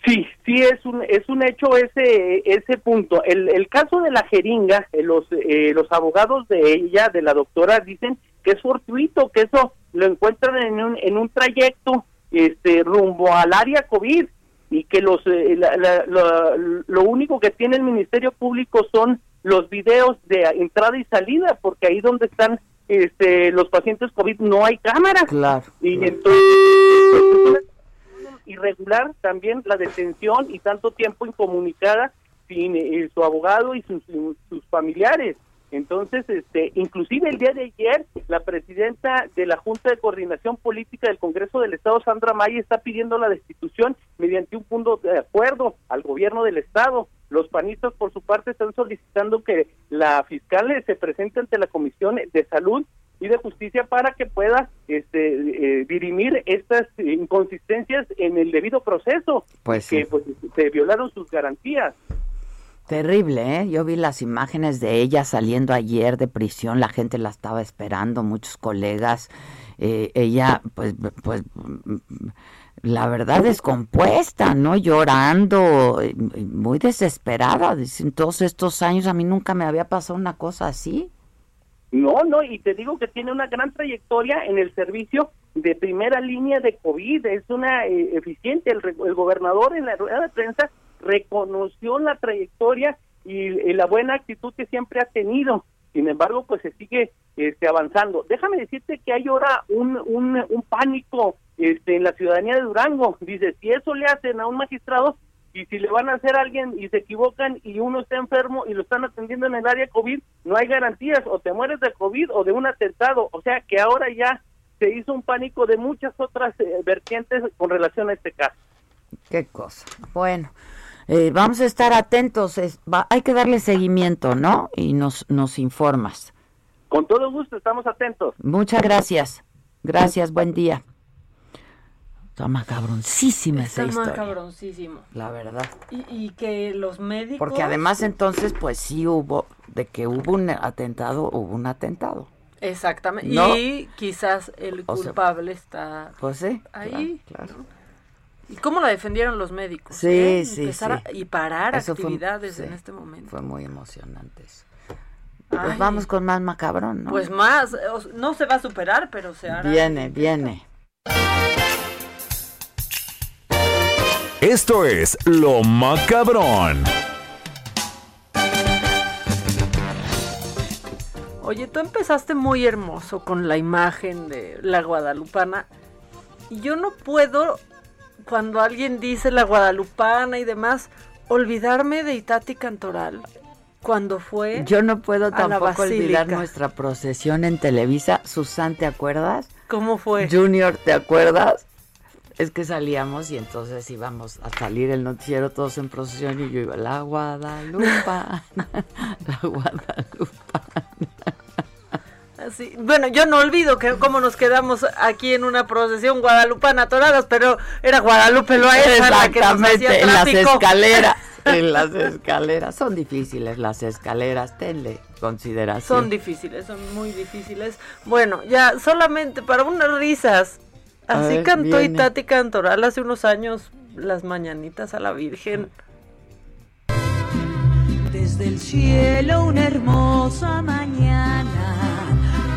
Speaker 18: Sí, sí es un es un hecho ese ese punto. El, el caso de la jeringa, eh, los eh, los abogados de ella, de la doctora, dicen que es fortuito, que eso lo encuentran en un en un trayecto este rumbo al área COVID y que los eh, lo único que tiene el Ministerio Público son los videos de entrada y salida, porque ahí donde están este los pacientes COVID no hay cámaras.
Speaker 1: Claro.
Speaker 18: Y entonces irregular también la detención y tanto tiempo incomunicada sin eh, su abogado y sus, sus familiares. Entonces, este, inclusive el día de ayer, la presidenta de la Junta de Coordinación Política del Congreso del Estado, Sandra May, está pidiendo la destitución mediante un punto de acuerdo al gobierno del Estado. Los panistas, por su parte, están solicitando que la fiscal se presente ante la Comisión de Salud y de Justicia para que pueda este, eh, dirimir estas inconsistencias en el debido proceso,
Speaker 1: Pues
Speaker 18: que
Speaker 1: sí.
Speaker 18: pues, se violaron sus garantías.
Speaker 1: Terrible, ¿eh? Yo vi las imágenes de ella saliendo ayer de prisión, la gente la estaba esperando, muchos colegas. Eh, ella, pues, pues, mm, la verdad descompuesta, ¿no? Llorando, eh, muy desesperada. Dicen, todos estos años a mí nunca me había pasado una cosa así.
Speaker 18: No, no, y te digo que tiene una gran trayectoria en el servicio de primera línea de COVID, es una eh, eficiente. El, el gobernador en la rueda de prensa reconoció la trayectoria y, y la buena actitud que siempre ha tenido. Sin embargo, pues se sigue este, avanzando. Déjame decirte que hay ahora un, un, un pánico este, en la ciudadanía de Durango. Dice, si eso le hacen a un magistrado y si le van a hacer a alguien y se equivocan y uno está enfermo y lo están atendiendo en el área COVID, no hay garantías, o te mueres de COVID o de un atentado. O sea que ahora ya se hizo un pánico de muchas otras eh, vertientes con relación a este caso.
Speaker 1: Qué cosa. Bueno, eh, vamos a estar atentos. es- va- hay que darle seguimiento, ¿no? Y nos, nos informas.
Speaker 18: Con todo gusto, estamos atentos.
Speaker 1: Muchas gracias. Gracias, buen día. Está macabroncísima
Speaker 17: Está
Speaker 1: esa historia.
Speaker 17: macabroncísimo.
Speaker 1: La verdad.
Speaker 17: Y, y que los médicos...
Speaker 1: Porque además entonces, pues sí hubo, de que hubo un atentado, hubo un atentado.
Speaker 17: Exactamente.
Speaker 1: No.
Speaker 17: Y quizás el
Speaker 1: O sea,
Speaker 17: culpable está
Speaker 1: Pues sí.
Speaker 17: ahí.
Speaker 1: Claro, claro.
Speaker 17: ¿Y cómo la defendieron los médicos?
Speaker 1: Sí,
Speaker 17: eh?
Speaker 1: sí,
Speaker 17: Empezar a-
Speaker 1: sí.
Speaker 17: y parar
Speaker 1: Eso fue-
Speaker 17: actividades
Speaker 1: sí,
Speaker 17: en este momento.
Speaker 1: Fue muy emocionante eso.
Speaker 17: Ay.
Speaker 1: Pues vamos con más macabrón, ¿no?
Speaker 17: Pues más, no se va a superar, pero se hará.
Speaker 1: Viene, viene.
Speaker 7: Esto es Lo Macabrón.
Speaker 17: Oye, tú empezaste muy hermoso con la imagen de la guadalupana. Y yo no puedo, cuando alguien dice la guadalupana y demás, olvidarme de Itati Cantoral. Cuando fue
Speaker 1: Yo no puedo tampoco olvidar nuestra procesión en Televisa. Susan, ¿te acuerdas?
Speaker 17: ¿Cómo fue?
Speaker 1: Junior, ¿te acuerdas? Es que salíamos y entonces íbamos a salir el noticiero todos en procesión y yo iba, la Guadalupa, la Guadalupa.
Speaker 17: Así, bueno, yo no olvido que cómo nos quedamos aquí en una procesión guadalupana atoradas, pero era Guadalupe Loaesa la que nos
Speaker 1: Exactamente,
Speaker 17: hacía
Speaker 1: en las escaleras. En las escaleras. Son difíciles las escaleras, tenle consideración.
Speaker 17: Son difíciles, son muy difíciles. Bueno, ya solamente para unas risas. Así
Speaker 1: ver,
Speaker 17: cantó
Speaker 1: viene.
Speaker 17: Itati Cantoral hace unos años las mañanitas a la Virgen.
Speaker 6: Desde el cielo una hermosa mañana,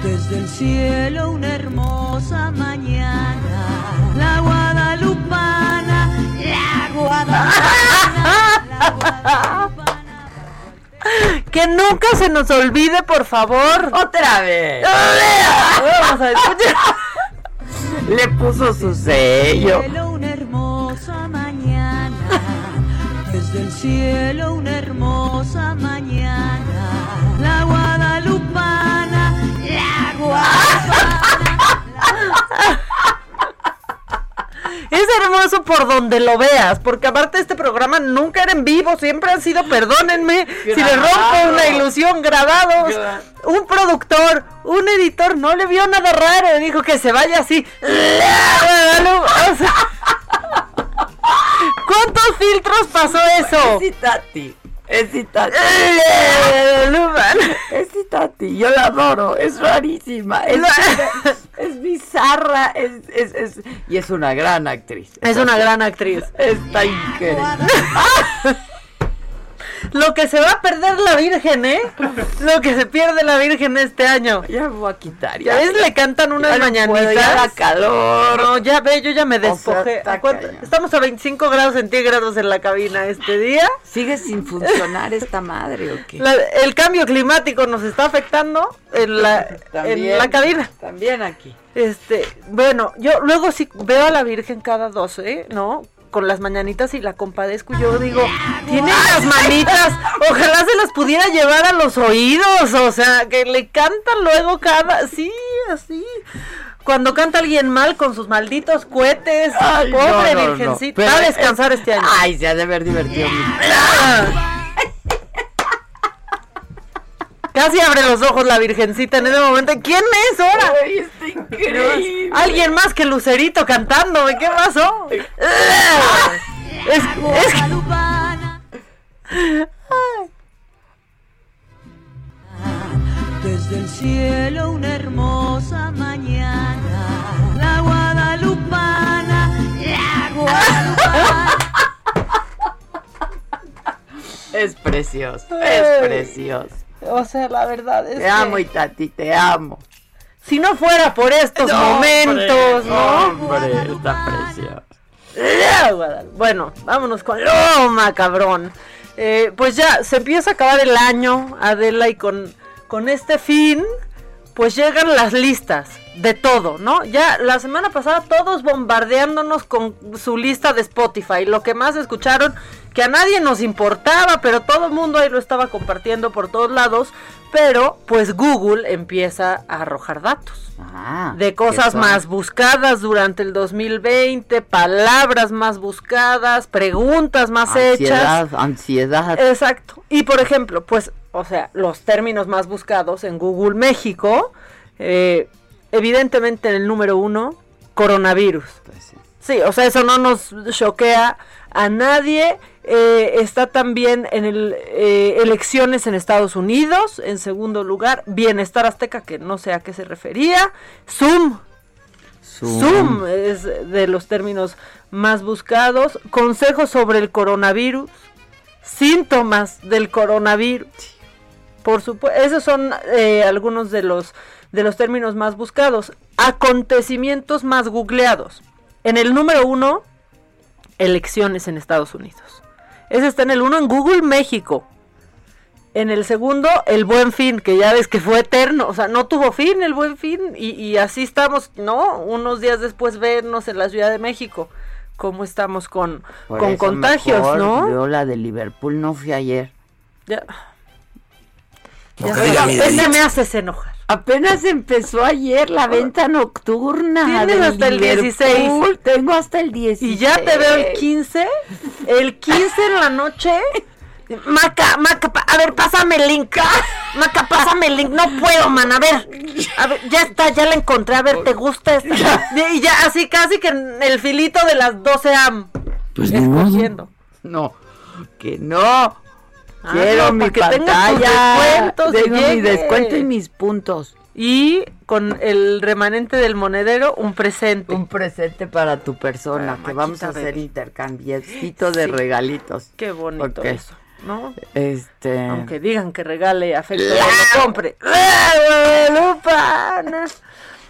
Speaker 6: desde el cielo una hermosa mañana, la guadalupana, la guadalupana.
Speaker 17: Que nunca se nos olvide, por favor.
Speaker 1: Otra vez.
Speaker 17: Vamos a escuchar.
Speaker 1: Le puso su sello.
Speaker 6: una hermosa mañana, desde el cielo una hermosa mañana, la guadalupana, la guadalupana.
Speaker 17: Es hermoso por donde lo veas, porque aparte este programa nunca era en vivo, siempre han sido, perdónenme, si le rompo una ilusión, grabados. Un productor, un editor, no le vio nada raro, dijo que se vaya así. O sea, ¿Cuántos filtros pasó eso?
Speaker 1: Es Itati. Es Itati. Yo la adoro. Es rarísima. Es, es bizarra. Es, es, es- y es una gran actriz.
Speaker 17: Es una gran actriz.
Speaker 1: Está increíble.
Speaker 17: Lo que se va a perder la Virgen, ¿eh? Lo que se pierde la Virgen este año.
Speaker 1: Ya me voy a quitar.
Speaker 17: Ya ves, le cantan unas
Speaker 1: Ya no
Speaker 17: mañanitas.
Speaker 1: puedo, ya da calor.
Speaker 17: No, ya ve, yo ya me
Speaker 1: O sea,
Speaker 17: despojé.
Speaker 1: está
Speaker 17: ¿A cuánto?
Speaker 1: cañón.
Speaker 17: Estamos a 25 grados centígrados en la cabina este día.
Speaker 1: ¿Sigue sin funcionar esta madre o qué?
Speaker 17: La- el cambio climático nos está afectando en la, en la cabina.
Speaker 1: También aquí.
Speaker 17: Este, bueno, yo luego sí veo a la Virgen cada 12, ¿no? Con las mañanitas y la compadezco y yo digo, tiene las manitas, ojalá se las pudiera llevar a los oídos, o sea, que le cantan luego cada, sí, así. Cuando canta alguien mal con sus malditos cohetes,
Speaker 1: Ay,
Speaker 17: pobre
Speaker 1: no,
Speaker 17: virgencita, va a descansar
Speaker 1: eh,
Speaker 17: este año.
Speaker 1: Ay, se ha de haber divertido mucho.
Speaker 17: Casi abre los ojos la virgencita en ese momento. ¿Quién es ahora?
Speaker 1: increíble.
Speaker 17: Alguien más que Lucerito cantando. ¿Qué pasó? es, es
Speaker 6: Desde el cielo una hermosa mañana, la guadalupana, la guadalupana.
Speaker 1: Es precioso, es
Speaker 17: Ay.
Speaker 1: precioso.
Speaker 17: O sea, la verdad es
Speaker 1: Te
Speaker 17: que
Speaker 1: amo, Itati, te amo.
Speaker 17: si no fuera por estos
Speaker 1: No,
Speaker 17: momentos,
Speaker 1: hombre,
Speaker 17: ¿no?
Speaker 1: Hombre, está precioso.
Speaker 17: Guadal- Bueno, vámonos con Loma, cabrón. Eh, pues ya, se empieza a acabar el año, Adela, y con, con este fin, pues llegan las listas de todo, ¿no? Ya la semana pasada todos bombardeándonos con su lista de Spotify, lo que más escucharon, que a nadie nos importaba, pero todo el mundo ahí lo estaba compartiendo por todos lados, pero pues Google empieza a arrojar datos
Speaker 1: Ah,
Speaker 17: de
Speaker 1: ¿qué
Speaker 17: cosas más buscadas durante el 2020, palabras más buscadas, preguntas más
Speaker 1: Ansiedad,
Speaker 17: hechas.
Speaker 1: ansiedad.
Speaker 17: Exacto. Y por ejemplo, pues, o sea, los términos más buscados en Google México, eh, evidentemente en el número uno, coronavirus.
Speaker 1: Pues
Speaker 17: Sí, o sea, eso no nos choquea a nadie. Eh, está también en el eh, elecciones en Estados Unidos. En segundo lugar, bienestar azteca, que no sé a qué se refería. Zoom.
Speaker 1: Zoom.
Speaker 17: Zoom es de los términos más buscados. Consejos sobre el coronavirus. Síntomas del coronavirus. Por supuesto, esos son eh, algunos de los, de los términos más buscados. Acontecimientos más googleados. En el número uno, elecciones en Estados Unidos. Ese está en el uno en Google México. En el segundo, el buen fin, que ya ves que fue eterno, o sea, no tuvo fin el buen fin y, y así estamos, ¿no? Unos días después vernos en la Ciudad de México, cómo estamos con,
Speaker 1: Por
Speaker 17: con
Speaker 1: eso
Speaker 17: contagios,
Speaker 1: mejor,
Speaker 17: ¿no?
Speaker 1: Yo la de Liverpool no fui ayer.
Speaker 17: Ya.
Speaker 1: No
Speaker 17: Ya ese
Speaker 1: delito.
Speaker 17: me haces enojar.
Speaker 1: Apenas empezó ayer la venta nocturna.
Speaker 17: Tienes hasta el
Speaker 1: Liverpool.
Speaker 17: 16.
Speaker 1: Tengo hasta el 16.
Speaker 17: Y ya te veo el 15, el 15 en la noche. Maca, Maca, a ver, pásame el link. Maca, pásame el link. No puedo, man. A ver, a ver, ya está, ya la encontré. A ver, ¿te gusta esta? Y ya, así casi que en el filito de las 12 am.
Speaker 1: Pues
Speaker 17: escogiendo.
Speaker 1: No, que no.
Speaker 17: Ah,
Speaker 1: Quiero
Speaker 17: no,
Speaker 1: mi
Speaker 17: que
Speaker 1: pantalla. Tengo mi descuento y mis puntos.
Speaker 17: Y con el remanente del monedero, un presente.
Speaker 1: Un presente para tu persona,
Speaker 17: Para
Speaker 1: que vamos a hacer intercambiecito de regalitos.
Speaker 17: Qué bonito
Speaker 1: Ok.
Speaker 17: eso, ¿no?
Speaker 1: Este.
Speaker 17: Aunque digan que regale afecto, no lo compre. ¡La Guadalupana!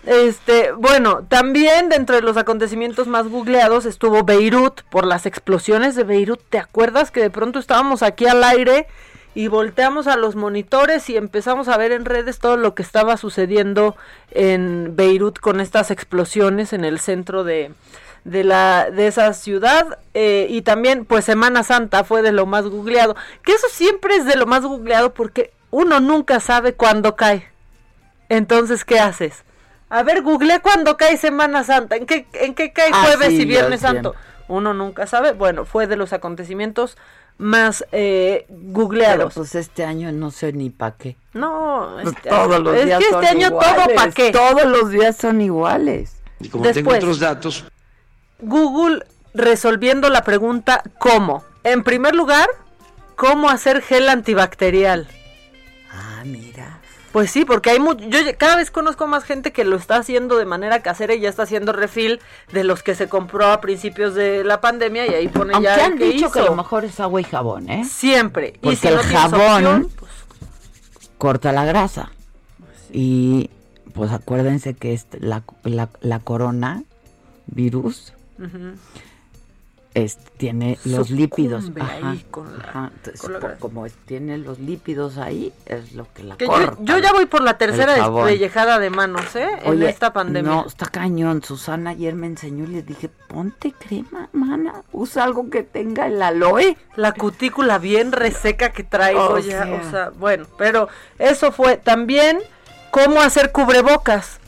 Speaker 17: Este, bueno, también dentro de los acontecimientos más googleados estuvo Beirut por las explosiones de Beirut. ¿Te acuerdas que de pronto estábamos aquí al aire y volteamos a los monitores y empezamos a ver en redes todo lo que estaba sucediendo en Beirut con estas explosiones en el centro de, de la de esa ciudad eh, y también pues Semana Santa fue de lo más googleado que eso siempre es de lo más googleado porque uno nunca sabe cuándo cae. Entonces qué haces a ver google cuándo cae Semana Santa en qué en qué cae
Speaker 1: Ah,
Speaker 17: jueves
Speaker 1: sí,
Speaker 17: y Viernes. Santo uno nunca sabe bueno fue de los acontecimientos más eh,
Speaker 1: Pero
Speaker 17: googleados
Speaker 1: pues este año no sé ni para qué.
Speaker 17: no
Speaker 1: Pues
Speaker 17: este
Speaker 1: todos
Speaker 17: año-
Speaker 1: los
Speaker 17: es
Speaker 1: días
Speaker 17: que
Speaker 1: son
Speaker 17: este año todo
Speaker 1: iguales,
Speaker 17: para qué
Speaker 1: Todos los días son iguales.
Speaker 19: Y como
Speaker 17: Después.
Speaker 19: tengo otros datos,
Speaker 17: Google resolviendo la pregunta ¿cómo? En primer lugar, ¿cómo hacer gel antibacterial? Pues sí, porque hay mucho, yo cada vez conozco más gente que lo está haciendo de manera casera y ya está haciendo refil de los que se compró a principios de la pandemia y ahí pone
Speaker 1: Aunque
Speaker 17: ya el
Speaker 1: han
Speaker 17: que
Speaker 1: dicho que
Speaker 17: hizo.
Speaker 1: lo mejor es agua y jabón, ¿eh?
Speaker 17: Siempre.
Speaker 1: Porque
Speaker 17: y si
Speaker 1: el
Speaker 17: no
Speaker 1: jabón
Speaker 17: opción, pues,
Speaker 1: corta la grasa. Y pues acuérdense que este, la, la, la corona virus. Es- tiene los lípidos. Ajá,
Speaker 17: ahí con la-
Speaker 1: ajá. Entonces,
Speaker 17: con la
Speaker 1: po-
Speaker 17: grasa.
Speaker 1: como es- tiene los lípidos ahí, es lo que la
Speaker 17: que yo,
Speaker 1: corta.
Speaker 17: yo ya voy por la tercera despellejada de manos, ¿eh? en esta pandemia.
Speaker 1: No, está cañón. Susana ayer me enseñó y le dije, ponte crema, mana. Usa algo que tenga el aloe.
Speaker 17: La cutícula bien reseca que traigo
Speaker 1: O
Speaker 17: ya,
Speaker 1: sea.
Speaker 17: o sea, bueno, pero eso fue también cómo hacer cubrebocas.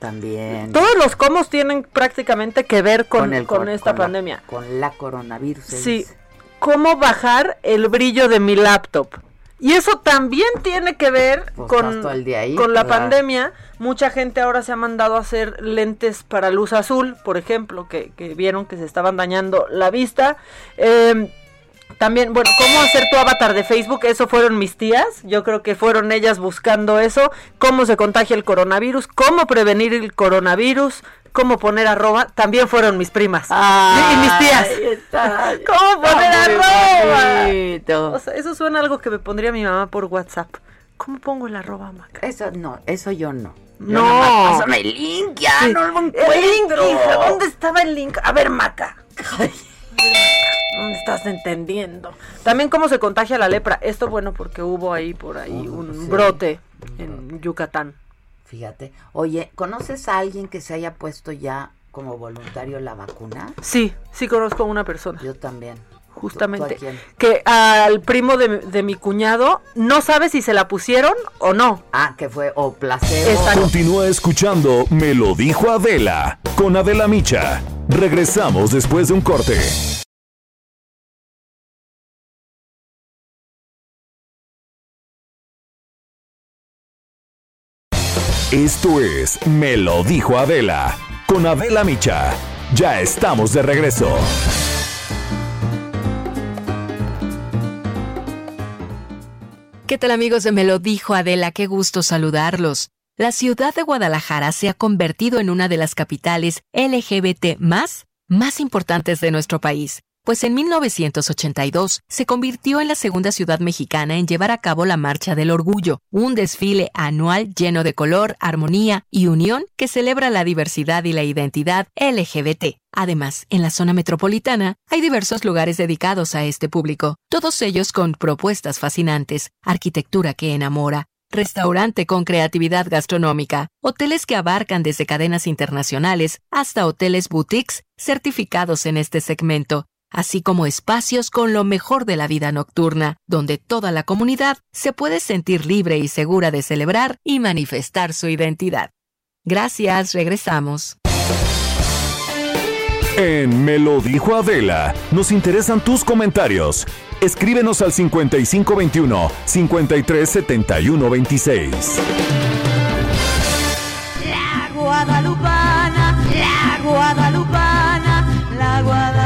Speaker 1: También.
Speaker 17: Todos los cómo tienen prácticamente que ver con,
Speaker 1: el
Speaker 17: con esta
Speaker 1: con la-
Speaker 17: pandemia.
Speaker 1: con la coronavirus.
Speaker 17: Sí, cómo bajar el brillo de mi laptop. Y eso también tiene que ver
Speaker 1: Pues
Speaker 17: con,
Speaker 1: el ahí,
Speaker 17: con la
Speaker 1: claro.
Speaker 17: pandemia. Mucha gente ahora se ha mandado a hacer lentes para luz azul, por ejemplo, que, que vieron que se estaban dañando la vista. Eh, también, bueno, cómo hacer tu avatar de Facebook, eso fueron mis tías, yo creo que fueron ellas buscando eso, cómo se contagia el coronavirus, cómo prevenir el coronavirus, cómo poner arroba, también fueron mis primas y mis tías.
Speaker 1: Está.
Speaker 17: ¿Cómo poner arroba?
Speaker 1: bonito.
Speaker 17: O sea, eso suena algo que me pondría mi mamá por WhatsApp. ¿Cómo pongo el arroba, Maca?
Speaker 1: Eso no, eso yo no. Yo
Speaker 17: No.
Speaker 1: Pásame el link, ya
Speaker 17: Sí.
Speaker 1: no lo
Speaker 17: El link,
Speaker 1: encuentro.
Speaker 17: ¿dónde estaba el link? A ver, Maca. No me estás entendiendo. También cómo se contagia la lepra. Esto bueno porque hubo ahí por ahí un
Speaker 1: sí.
Speaker 17: brote en Yucatán.
Speaker 1: Fíjate. Oye, ¿conoces a alguien que se haya puesto ya como voluntario la vacuna?
Speaker 17: Sí, sí conozco a una persona.
Speaker 1: Yo también.
Speaker 17: Justamente.
Speaker 1: ¿Tú a quién?
Speaker 17: Que al primo de, de mi cuñado no sabe si se la pusieron o no.
Speaker 1: Ah, que fue o placebo.
Speaker 17: Exacto.
Speaker 7: Continúa escuchando Me lo dijo Adela con Adela Micha. Regresamos después de un corte. Esto es Me lo dijo Adela con Adela Micha. Ya estamos de regreso.
Speaker 14: ¿Qué tal amigos de Me lo dijo Adela? Qué gusto saludarlos. La ciudad de Guadalajara se ha convertido en una de las capitales LGBT más, más importantes de nuestro país, pues en 1982 se convirtió en la segunda ciudad mexicana en llevar a cabo la Marcha del Orgullo, un desfile anual lleno de color, armonía y unión que celebra la diversidad y la identidad LGBT. Además, en la zona metropolitana hay diversos lugares dedicados a este público, todos ellos con propuestas fascinantes, arquitectura que enamora, restaurante con creatividad gastronómica, hoteles que abarcan desde cadenas internacionales hasta hoteles boutiques certificados en este segmento, así como espacios con lo mejor de la vida nocturna, donde toda la comunidad se puede sentir libre y segura de celebrar y manifestar su identidad. Gracias, regresamos.
Speaker 7: En Me lo dijo Adela, nos interesan tus comentarios. Escríbenos al 5521 537126.
Speaker 6: La guadalupana, la guadalupana, la guadalupana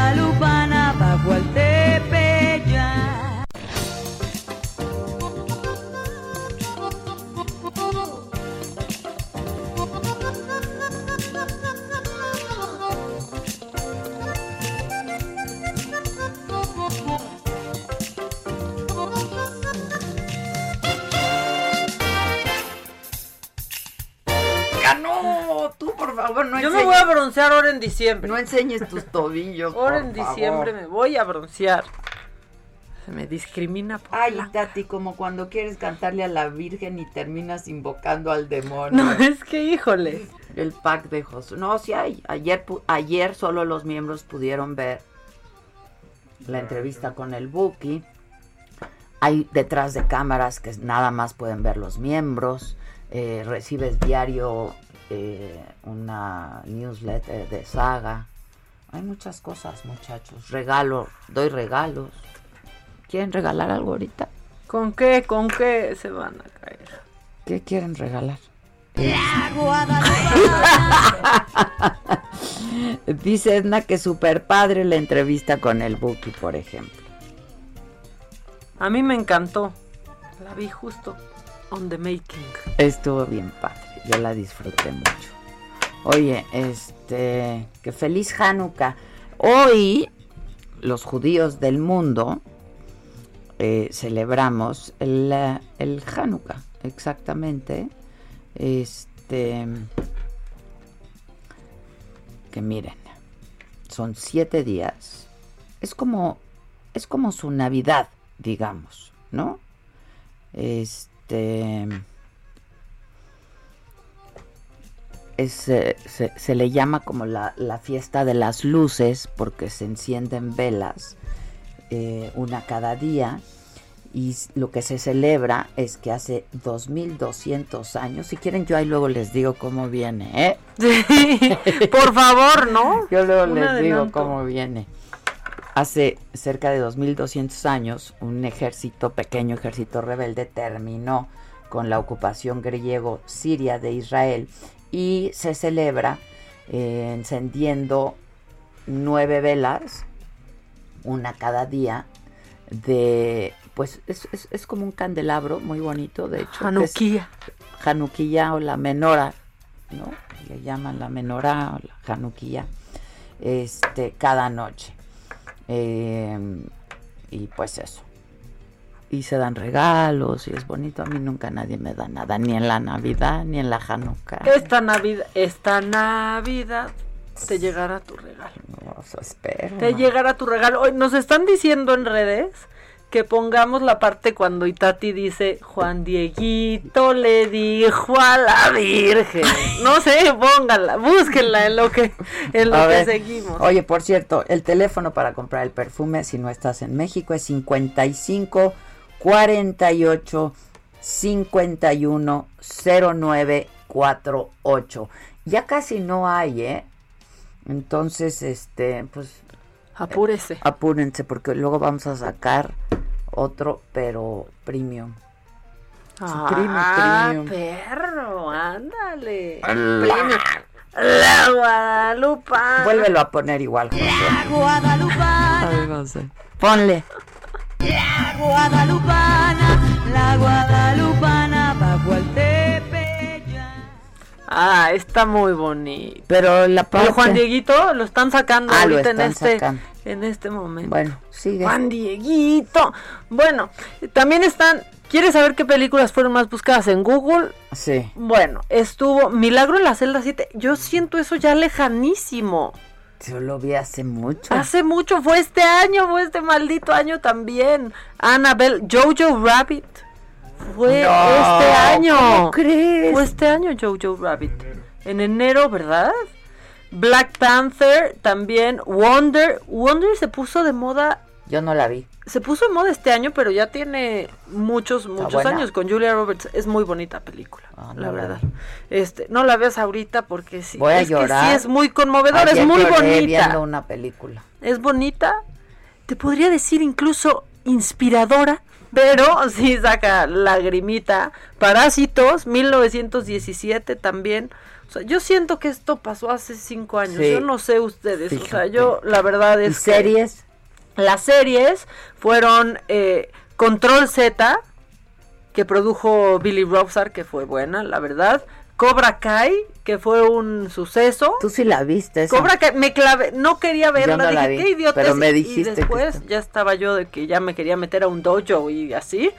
Speaker 1: por favor no
Speaker 17: Yo me voy a broncear ahora en diciembre.
Speaker 1: No enseñes tus tobillos.
Speaker 17: Ahora
Speaker 1: por
Speaker 17: en
Speaker 1: favor.
Speaker 17: diciembre me voy a broncear. Se me discrimina por
Speaker 1: Ay,
Speaker 17: la-
Speaker 1: Tati, como cuando quieres cantarle a la Virgen y terminas invocando al demonio.
Speaker 17: No, es que híjole.
Speaker 1: El pack de Josué. No, sí hay. Ayer, ayer solo los miembros pudieron ver la entrevista con el Buki. Hay detrás de cámaras que nada más pueden ver los miembros. Eh, recibes diario eh, una newsletter de saga. Hay muchas cosas, muchachos. Regalo, doy regalos. ¿Quieren regalar algo ahorita?
Speaker 17: ¿Con qué? ¿Con qué se van a caer?
Speaker 1: ¿Qué quieren regalar?
Speaker 6: La guadalupana.
Speaker 1: Dice Edna que super padre la entrevista con el Buki, por ejemplo.
Speaker 17: A mí me encantó. La vi justo on the making.
Speaker 1: Estuvo bien padre, yo la disfruté mucho. Oye, este, que feliz Hanukkah. Hoy los judíos del mundo eh, celebramos el, eh, el Hanukkah, exactamente. Este, que miren, son siete días. Es como, es como su Navidad, digamos, ¿no? Este es, eh, se, se le llama como la, la fiesta de las luces porque se encienden velas eh, una cada día y lo que se celebra es que hace 2200 años, si quieren yo ahí luego les digo cómo viene, ¿eh?
Speaker 17: Por favor, ¿no?
Speaker 1: Yo luego
Speaker 17: Un
Speaker 1: les digo cómo viene. Hace cerca de 2200 años, un ejército, pequeño ejército rebelde, terminó con la ocupación griego-siria de Israel y se celebra eh, encendiendo nueve velas, una cada día, de, pues es, es- es como un candelabro muy bonito, de hecho.
Speaker 17: Hanukkah.
Speaker 1: Hanukkah o la menora, ¿no? Le llaman la menora o la Hanukkah, este, cada noche. Eh, y pues eso. Y se dan regalos y es bonito. A mí nunca nadie me da nada, ni en la Navidad ni en la Hanukkah.
Speaker 17: Esta Navidad, esta Navidad te llegará tu regalo.
Speaker 1: No, espero.
Speaker 17: Te llegará tu regalo. Hoy nos están diciendo en redes que pongamos la parte cuando Itati dice Juan Dieguito le dijo a la Virgen. No sé, póngala, búsquenla en lo que en lo
Speaker 1: A
Speaker 17: que
Speaker 1: ver,
Speaker 17: seguimos.
Speaker 1: Oye, por cierto, el teléfono para comprar el perfume si no estás en México es 55 48 51 09 48. Ya casi no hay, ¿eh? Entonces, este, pues
Speaker 17: apúrese.
Speaker 1: apúrense porque luego vamos a sacar otro, pero premium.
Speaker 17: Ah,
Speaker 1: premium, premium.
Speaker 17: perro, ándale.
Speaker 1: La-
Speaker 17: Premium. La Guadalupa.
Speaker 1: Vuélvelo a poner igual, José. Ay, José. Ponle.
Speaker 6: La guadalupana, la guadalupana, bajo el tepeyac.
Speaker 17: Ah, está muy bonito.
Speaker 1: Pero la
Speaker 17: Pero. Juan Dieguito lo están sacando
Speaker 1: Ah, lo
Speaker 17: ahorita en
Speaker 1: están
Speaker 17: este
Speaker 1: sacando.
Speaker 17: en este momento.
Speaker 1: Bueno, sigue.
Speaker 17: Juan Dieguito. Bueno, también están ¿Quieres saber qué películas fueron más buscadas en Google?
Speaker 1: Sí.
Speaker 17: Bueno, estuvo Milagro en la celda 7. Yo siento eso ya lejanísimo.
Speaker 1: Yo lo vi hace mucho.
Speaker 17: Hace mucho, fue este año, fue este maldito año también. Annabelle, Jojo Rabbit. Fue
Speaker 1: No,
Speaker 17: este año.
Speaker 1: ¿cómo crees?
Speaker 17: Fue este año Jojo Rabbit. En enero, ¿verdad? Black Panther también. Wonder. Wonder se puso de moda.
Speaker 1: Yo no la vi.
Speaker 17: Se puso de moda este año, pero ya tiene muchos, muchos años con Julia Roberts. Es muy bonita película,
Speaker 1: Ah, no
Speaker 17: la verdad.
Speaker 1: vi.
Speaker 17: Este, no la veas ahorita porque sí.
Speaker 1: Voy a
Speaker 17: es que
Speaker 1: llorar.
Speaker 17: sí es muy conmovedora,
Speaker 1: Ayer
Speaker 17: es muy bonita.
Speaker 1: viendo una película.
Speaker 17: Es bonita. Te podría decir incluso inspiradora. Pero sí saca lagrimita. Parásitos, 1917 también. O sea, yo siento que esto pasó hace cinco años.
Speaker 1: Sí.
Speaker 17: Yo no sé ustedes. O sea, yo la verdad
Speaker 1: ¿Y
Speaker 17: es que
Speaker 1: series?
Speaker 17: Las series fueron eh, Control Z, que produjo Billy Robsar, que fue buena, la verdad. Cobra Kai, que fue un suceso.
Speaker 1: Tú sí la viste. esa?
Speaker 17: Cobra Kai, me clavé, no quería verla,
Speaker 1: no la
Speaker 17: dije,
Speaker 1: vi,
Speaker 17: qué idiota.
Speaker 1: pero
Speaker 17: es",
Speaker 1: me
Speaker 17: y
Speaker 1: dijiste que
Speaker 17: después
Speaker 1: está-
Speaker 17: ya estaba yo de que ya me quería meter a un dojo y así.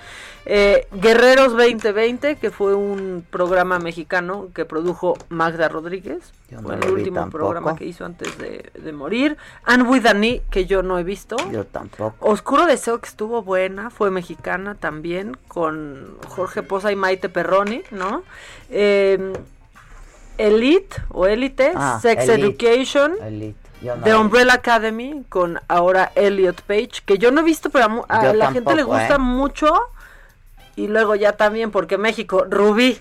Speaker 17: Eh, Guerreros 2020, que fue un programa mexicano que produjo Magda Rodríguez.
Speaker 1: No
Speaker 17: fue el último
Speaker 1: tampoco.
Speaker 17: programa que hizo antes de, de morir. And with que yo no he visto.
Speaker 1: Yo tampoco.
Speaker 17: Oscuro Deseo, que estuvo buena, fue mexicana también, con Jorge Poza y Maite Perroni, ¿no? Eh, Elite o Elite,
Speaker 1: Ah,
Speaker 17: Sex
Speaker 1: Elite.
Speaker 17: Education,
Speaker 1: Elite. No
Speaker 17: The. Umbrella Academy, con ahora Elliot Page, que yo no he visto, pero a, a la gente le gusta
Speaker 1: ¿eh?
Speaker 17: mucho. Y luego ya también, porque México, Rubí.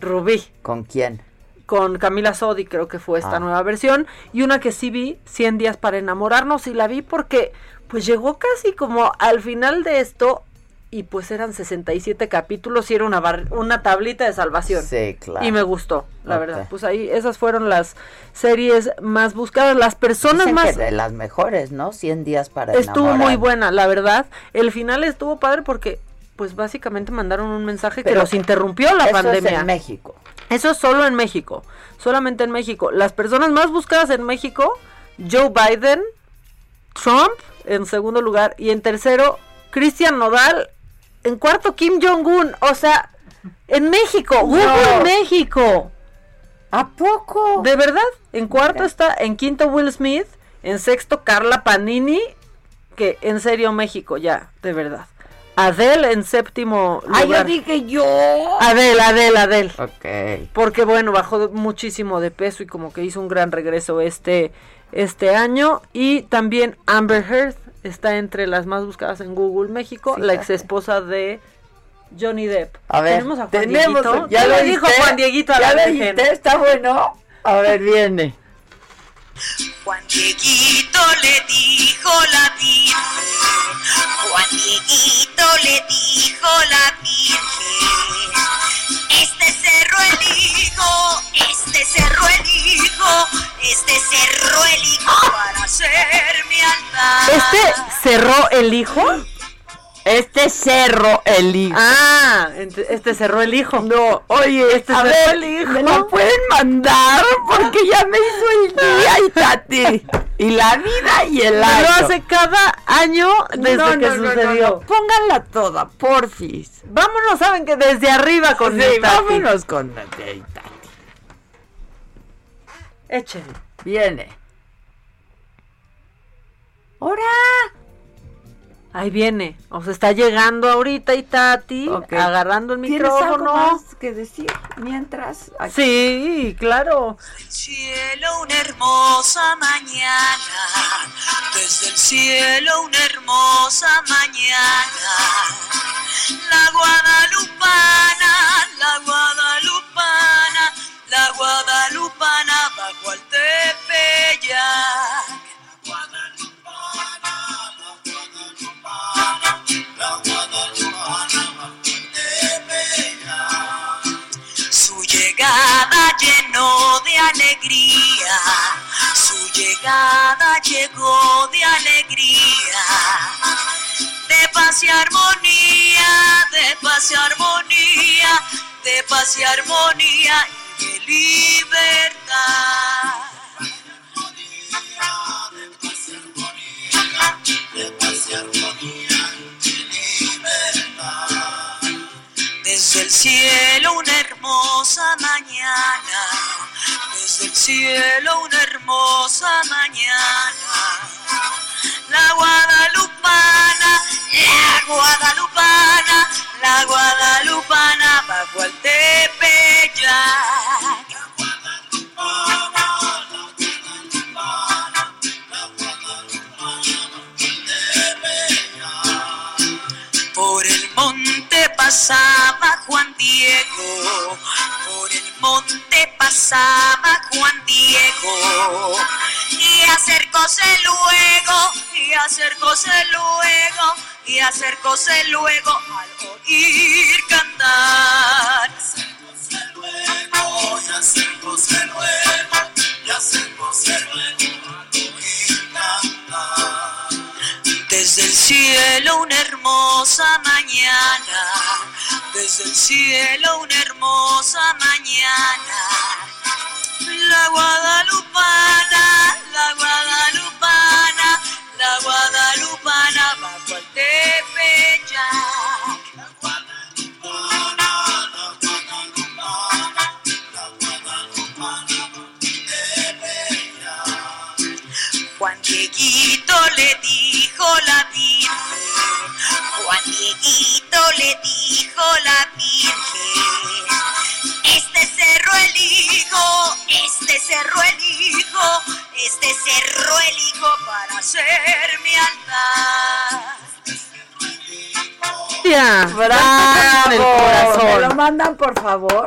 Speaker 17: Rubí
Speaker 1: ¿Con quién?
Speaker 17: con Camila Sodi, creo que fue esta
Speaker 1: Ah.
Speaker 17: nueva versión, y una que sí vi, 100 días para enamorarnos, y la vi porque pues llegó casi como al final de esto, y pues eran 67 capítulos y era una, bar- una tablita de salvación.
Speaker 1: Sí, claro.
Speaker 17: Y me gustó, la verdad. Pues ahí esas fueron las series más buscadas, las personas
Speaker 1: Dicen
Speaker 17: más...
Speaker 1: que de las mejores, ¿no? 100 días para
Speaker 17: Estuvo
Speaker 1: enamorar.
Speaker 17: muy buena, la verdad. El final estuvo padre porque pues básicamente mandaron un mensaje que los interrumpió la
Speaker 1: eso
Speaker 17: pandemia.
Speaker 1: es en México.
Speaker 17: Eso es solo en México, solamente en México. Las personas más buscadas en México, Joe Biden, Trump en segundo lugar y en tercero, Cristian Nodal, en cuarto, Kim Jong-un. O sea, en México, Google
Speaker 1: No.
Speaker 17: México.
Speaker 1: ¿A poco?
Speaker 17: ¿De verdad? En cuarto está, en quinto Will Smith, en sexto Carla Panini, que en serio México, ya, de verdad. Adele en séptimo lugar.
Speaker 1: Ah, yo dije yo.
Speaker 17: Adele, Adele, Adele.
Speaker 1: Ok.
Speaker 17: Porque bueno, bajó muchísimo de peso y como que hizo un gran regreso este, este año. Y también Amber Heard está entre las más buscadas en Google México, la ex esposa de Johnny Depp.
Speaker 1: A ver,
Speaker 17: tenemos a Juan
Speaker 1: tenemos,
Speaker 17: Dieguito.
Speaker 1: ya
Speaker 17: ¿Qué
Speaker 1: lo
Speaker 17: le dijo? Juan Dieguito a
Speaker 1: ¿Ya
Speaker 17: la
Speaker 1: lo oíste? ¿Está bueno? A ver, viene.
Speaker 6: Juan Dieguito le dijo la Virgen, Juan Dieguito le dijo la Virgen, este cerro elijo, este cerro elijo, este cerro elijo para ser mi altar.
Speaker 17: ¿Este cerró el hijo?
Speaker 1: Este cerro el hijo.
Speaker 17: Ah, este cerró el hijo.
Speaker 1: No, oye,
Speaker 17: Este
Speaker 1: a
Speaker 17: cerró
Speaker 1: ver,
Speaker 17: el hijo.
Speaker 1: ¿me lo pueden mandar? Porque ya me hizo el día y Tati. Y la vida y el
Speaker 17: Lo
Speaker 1: año.
Speaker 17: hace cada año desde
Speaker 1: No,
Speaker 17: que
Speaker 1: no,
Speaker 17: sucedió.
Speaker 1: no. Pónganla toda, porfis.
Speaker 17: Vámonos, saben que desde arriba con
Speaker 1: Sí,
Speaker 17: Tati.
Speaker 1: vámonos con Tati.
Speaker 17: Échenle.
Speaker 1: Viene. ¡Hora!
Speaker 17: Ahí viene. O sea, está llegando ahorita y Tati agarrando el
Speaker 1: ¿Tienes algo
Speaker 17: micrófono.
Speaker 1: más que decir mientras? Aquí.
Speaker 17: Sí, claro.
Speaker 6: cielo una hermosa mañana, desde el cielo una hermosa mañana. La guadalupana, la guadalupana, la guadalupana bajo llenó de alegría, su llegada llegó de alegría, de paz y armonía, de paz y armonía, de paz y armonía y de libertad. Desde el cielo una hermosa mañana, desde el cielo una hermosa mañana. La guadalupana, la guadalupana, la guadalupana bajo el tepeyac. Pasaba Juan Diego, por el monte pasaba Juan Diego. Y acercóse luego, y acercóse luego, y acercóse luego al oír cantar. Desde el cielo una hermosa mañana, desde el cielo una hermosa mañana. La guadalupana, la guadalupana, la guadalupana bajo el tepeyac. La guadalupana, la guadalupana, la guadalupana bajo el. Juan Dieguito le dijo la Virgen, Juan Dieguito le dijo la Virgen, este cerro elijo, este cerro elijo, este cerro elijo para ser mi altar.
Speaker 17: Ya,
Speaker 1: ¡Bravo!
Speaker 17: del corazón.
Speaker 1: ¿Me lo mandan, por favor?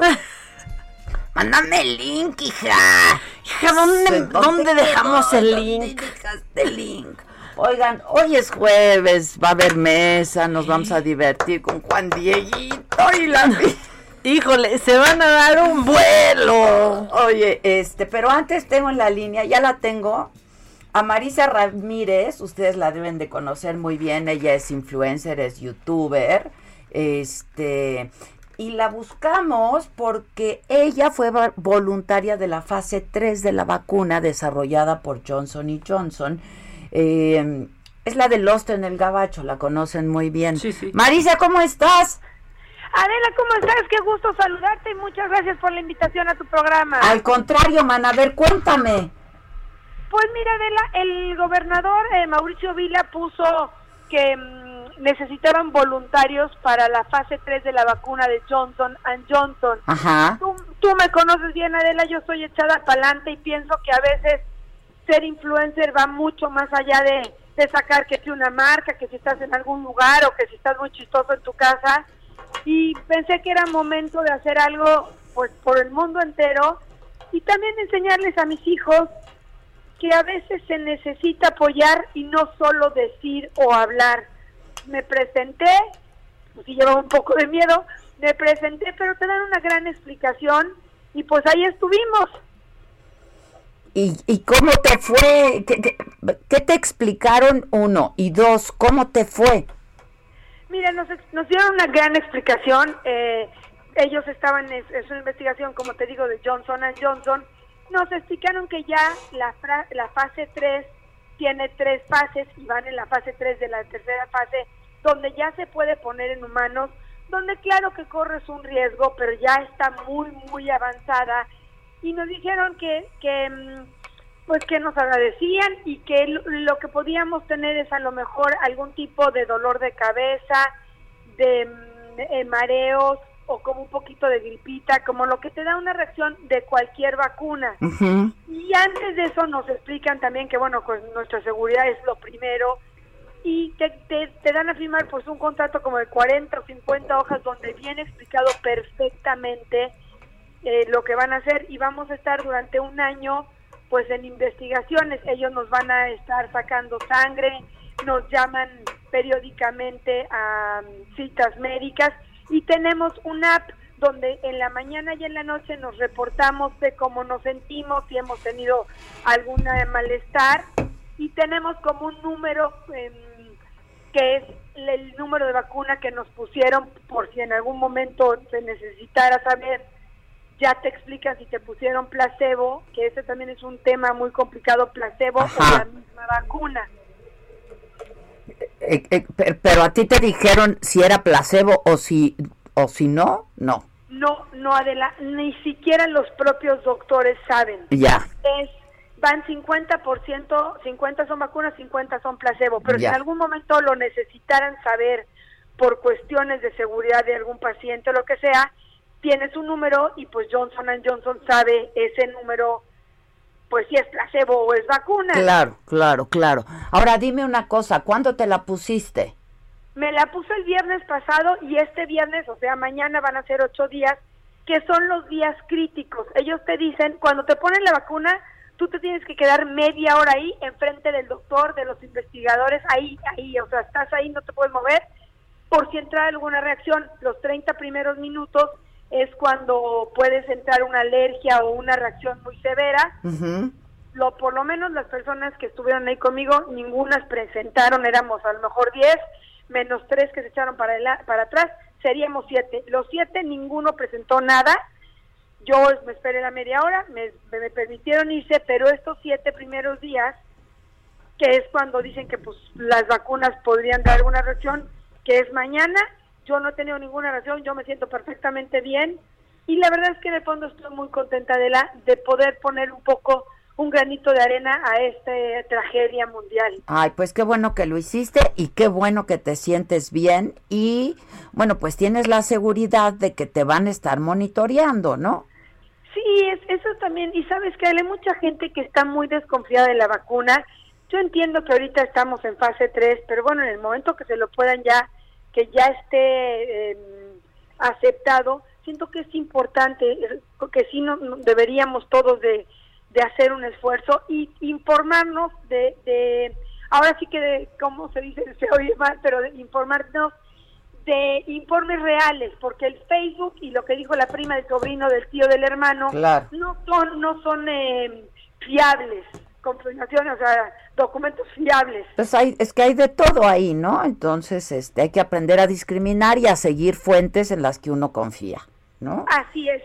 Speaker 1: Mándame el link, hija.
Speaker 17: Hija, ¿dónde, ¿dónde dejamos el link?
Speaker 1: dejaste el link? Oigan, hoy es jueves, va a haber mesa, nos vamos a divertir con Juan Dieguito y la...
Speaker 17: Híjole, se van a dar un vuelo.
Speaker 1: Oye, este, pero antes tengo en la línea, ya la tengo, a Marisa Ramírez, ustedes la deben de conocer muy bien, ella es influencer, es youtuber, Este, y la buscamos porque ella fue voluntaria de la fase 3 de la vacuna desarrollada por Johnson y Johnson. Eh, es la de Lost en el Gabacho, la conocen muy bien. Marisa, ¿cómo estás?
Speaker 19: Adela, ¿cómo estás? Qué gusto saludarte y muchas gracias por la invitación a tu programa.
Speaker 1: Al contrario, man, a ver, cuéntame.
Speaker 19: Pues mira, Adela, el gobernador eh, Mauricio Vila puso que mm, necesitaban voluntarios para la fase 3 de la vacuna de Johnson and Johnson.
Speaker 1: Ajá.
Speaker 19: Tú, tú me conoces bien, Adela, yo soy echada para adelante y pienso que a veces ser influencer va mucho más allá de, sacar que si una marca, que si estás en algún lugar o que si estás muy chistoso en tu casa. Y pensé que era momento de hacer algo pues por el mundo entero y también enseñarles a mis hijos que a veces se necesita apoyar y no solo decir o hablar. Me presenté, pues sí llevaba un poco de miedo, me presenté, pero te dan una gran explicación y pues ahí estuvimos.
Speaker 1: ¿Y, y cómo te fue? ¿Qué, qué, qué te explicaron? Uno. Y dos, ¿cómo te fue?
Speaker 19: Mira, nos, nos dieron una gran explicación. eh, ellos estaban en, es una investigación, como te digo, de Johnson Johnson. Nos explicaron que ya la, fra- la fase 3 tiene tres fases y van en la fase 3 de la tercera fase, donde ya se puede poner en humanos, donde claro que corres un riesgo, pero ya está muy, muy avanzada. Y nos dijeron que, que mm, pues que nos agradecían y que lo, que podíamos tener es a lo mejor algún tipo de dolor de cabeza, de mm, eh, mareos o como un poquito de gripita, como lo que te da una reacción de cualquier vacuna. Y antes de eso nos explican también que, bueno, pues nuestra seguridad es lo primero y te, te, te dan a firmar pues un contrato como de 40 o 50 hojas donde viene explicado perfectamente eh, lo que van a hacer y vamos a estar durante un año pues en investigaciones. Ellos nos van a estar sacando sangre, nos llaman periódicamente a mm, citas médicas y tenemos una app donde en la mañana y en la noche nos reportamos de cómo nos sentimos, si hemos tenido algún malestar y tenemos como un número em, que es el número de vacuna que nos pusieron por si en algún momento se necesitara saber ya te explican si te pusieron placebo, que ese también es un tema muy complicado, placebo o la misma vacuna.
Speaker 1: Eh, eh, pe- pero a ti te dijeron si era placebo o si, o si no, no.
Speaker 19: No, no, Adela, ni siquiera los propios doctores saben.
Speaker 1: Ya.
Speaker 19: Es, van 50%, 50 son vacunas, 50 son placebo, pero
Speaker 1: Ya.
Speaker 19: si en algún momento lo necesitaran saber por cuestiones de seguridad de algún paciente o lo que sea, tienes un número y pues Johnson Johnson sabe ese número, pues si es placebo o es vacuna.
Speaker 1: Claro, claro, claro. Ahora dime una cosa, ¿cuándo te la pusiste?
Speaker 19: Me la puso el viernes pasado y este viernes, o sea, mañana van a ser ocho días, que son los días críticos. Ellos te dicen, cuando te ponen la vacuna, tú te tienes que quedar media hora ahí, enfrente del doctor, de los investigadores, ahí, ahí, o sea, estás ahí, no te puedes mover, por si entra alguna reacción. Los 30 primeros minutos es cuando puedes entrar una alergia o una reacción muy severa. Lo, por lo menos las personas que estuvieron ahí conmigo, ninguna presentaron, éramos a lo mejor 10, menos tres que se echaron para, el- para atrás, seríamos siete. Los siete, ninguno presentó nada. Yo me esperé la media hora, me, me permitieron irse, pero estos siete primeros días, que es cuando dicen que pues las vacunas podrían dar alguna reacción, que es mañana, yo no he tenido ninguna reacción, yo me siento perfectamente bien y la verdad es que en el fondo estoy muy contenta de la de poder poner un poco un granito de arena a esta tragedia mundial.
Speaker 1: Ay, pues qué bueno que lo hiciste y qué bueno que te sientes bien y bueno, pues tienes la seguridad de que te van a estar monitoreando, ¿no?
Speaker 19: Sí, es, eso también. Y sabes que hay mucha gente que está muy desconfiada de la vacuna. Yo entiendo que ahorita estamos en fase 3, pero bueno, en el momento que se lo puedan ya, que ya esté eh, aceptado, siento que es importante, eh, que sí no, deberíamos todos de, de hacer un esfuerzo y informarnos de, de ahora sí que de, ¿cómo se dice? Se oye mal, pero de informarnos de informes reales, porque el Facebook y lo que dijo la prima del sobrino del tío del hermano
Speaker 1: Claro.
Speaker 19: no son no son eh, fiables, confirmaciones, o sea, documentos fiables.
Speaker 1: Pues hay, es que hay de todo ahí, ¿no? Entonces, este, hay que aprender a discriminar y a seguir fuentes en las que uno confía, ¿no?
Speaker 19: Así es.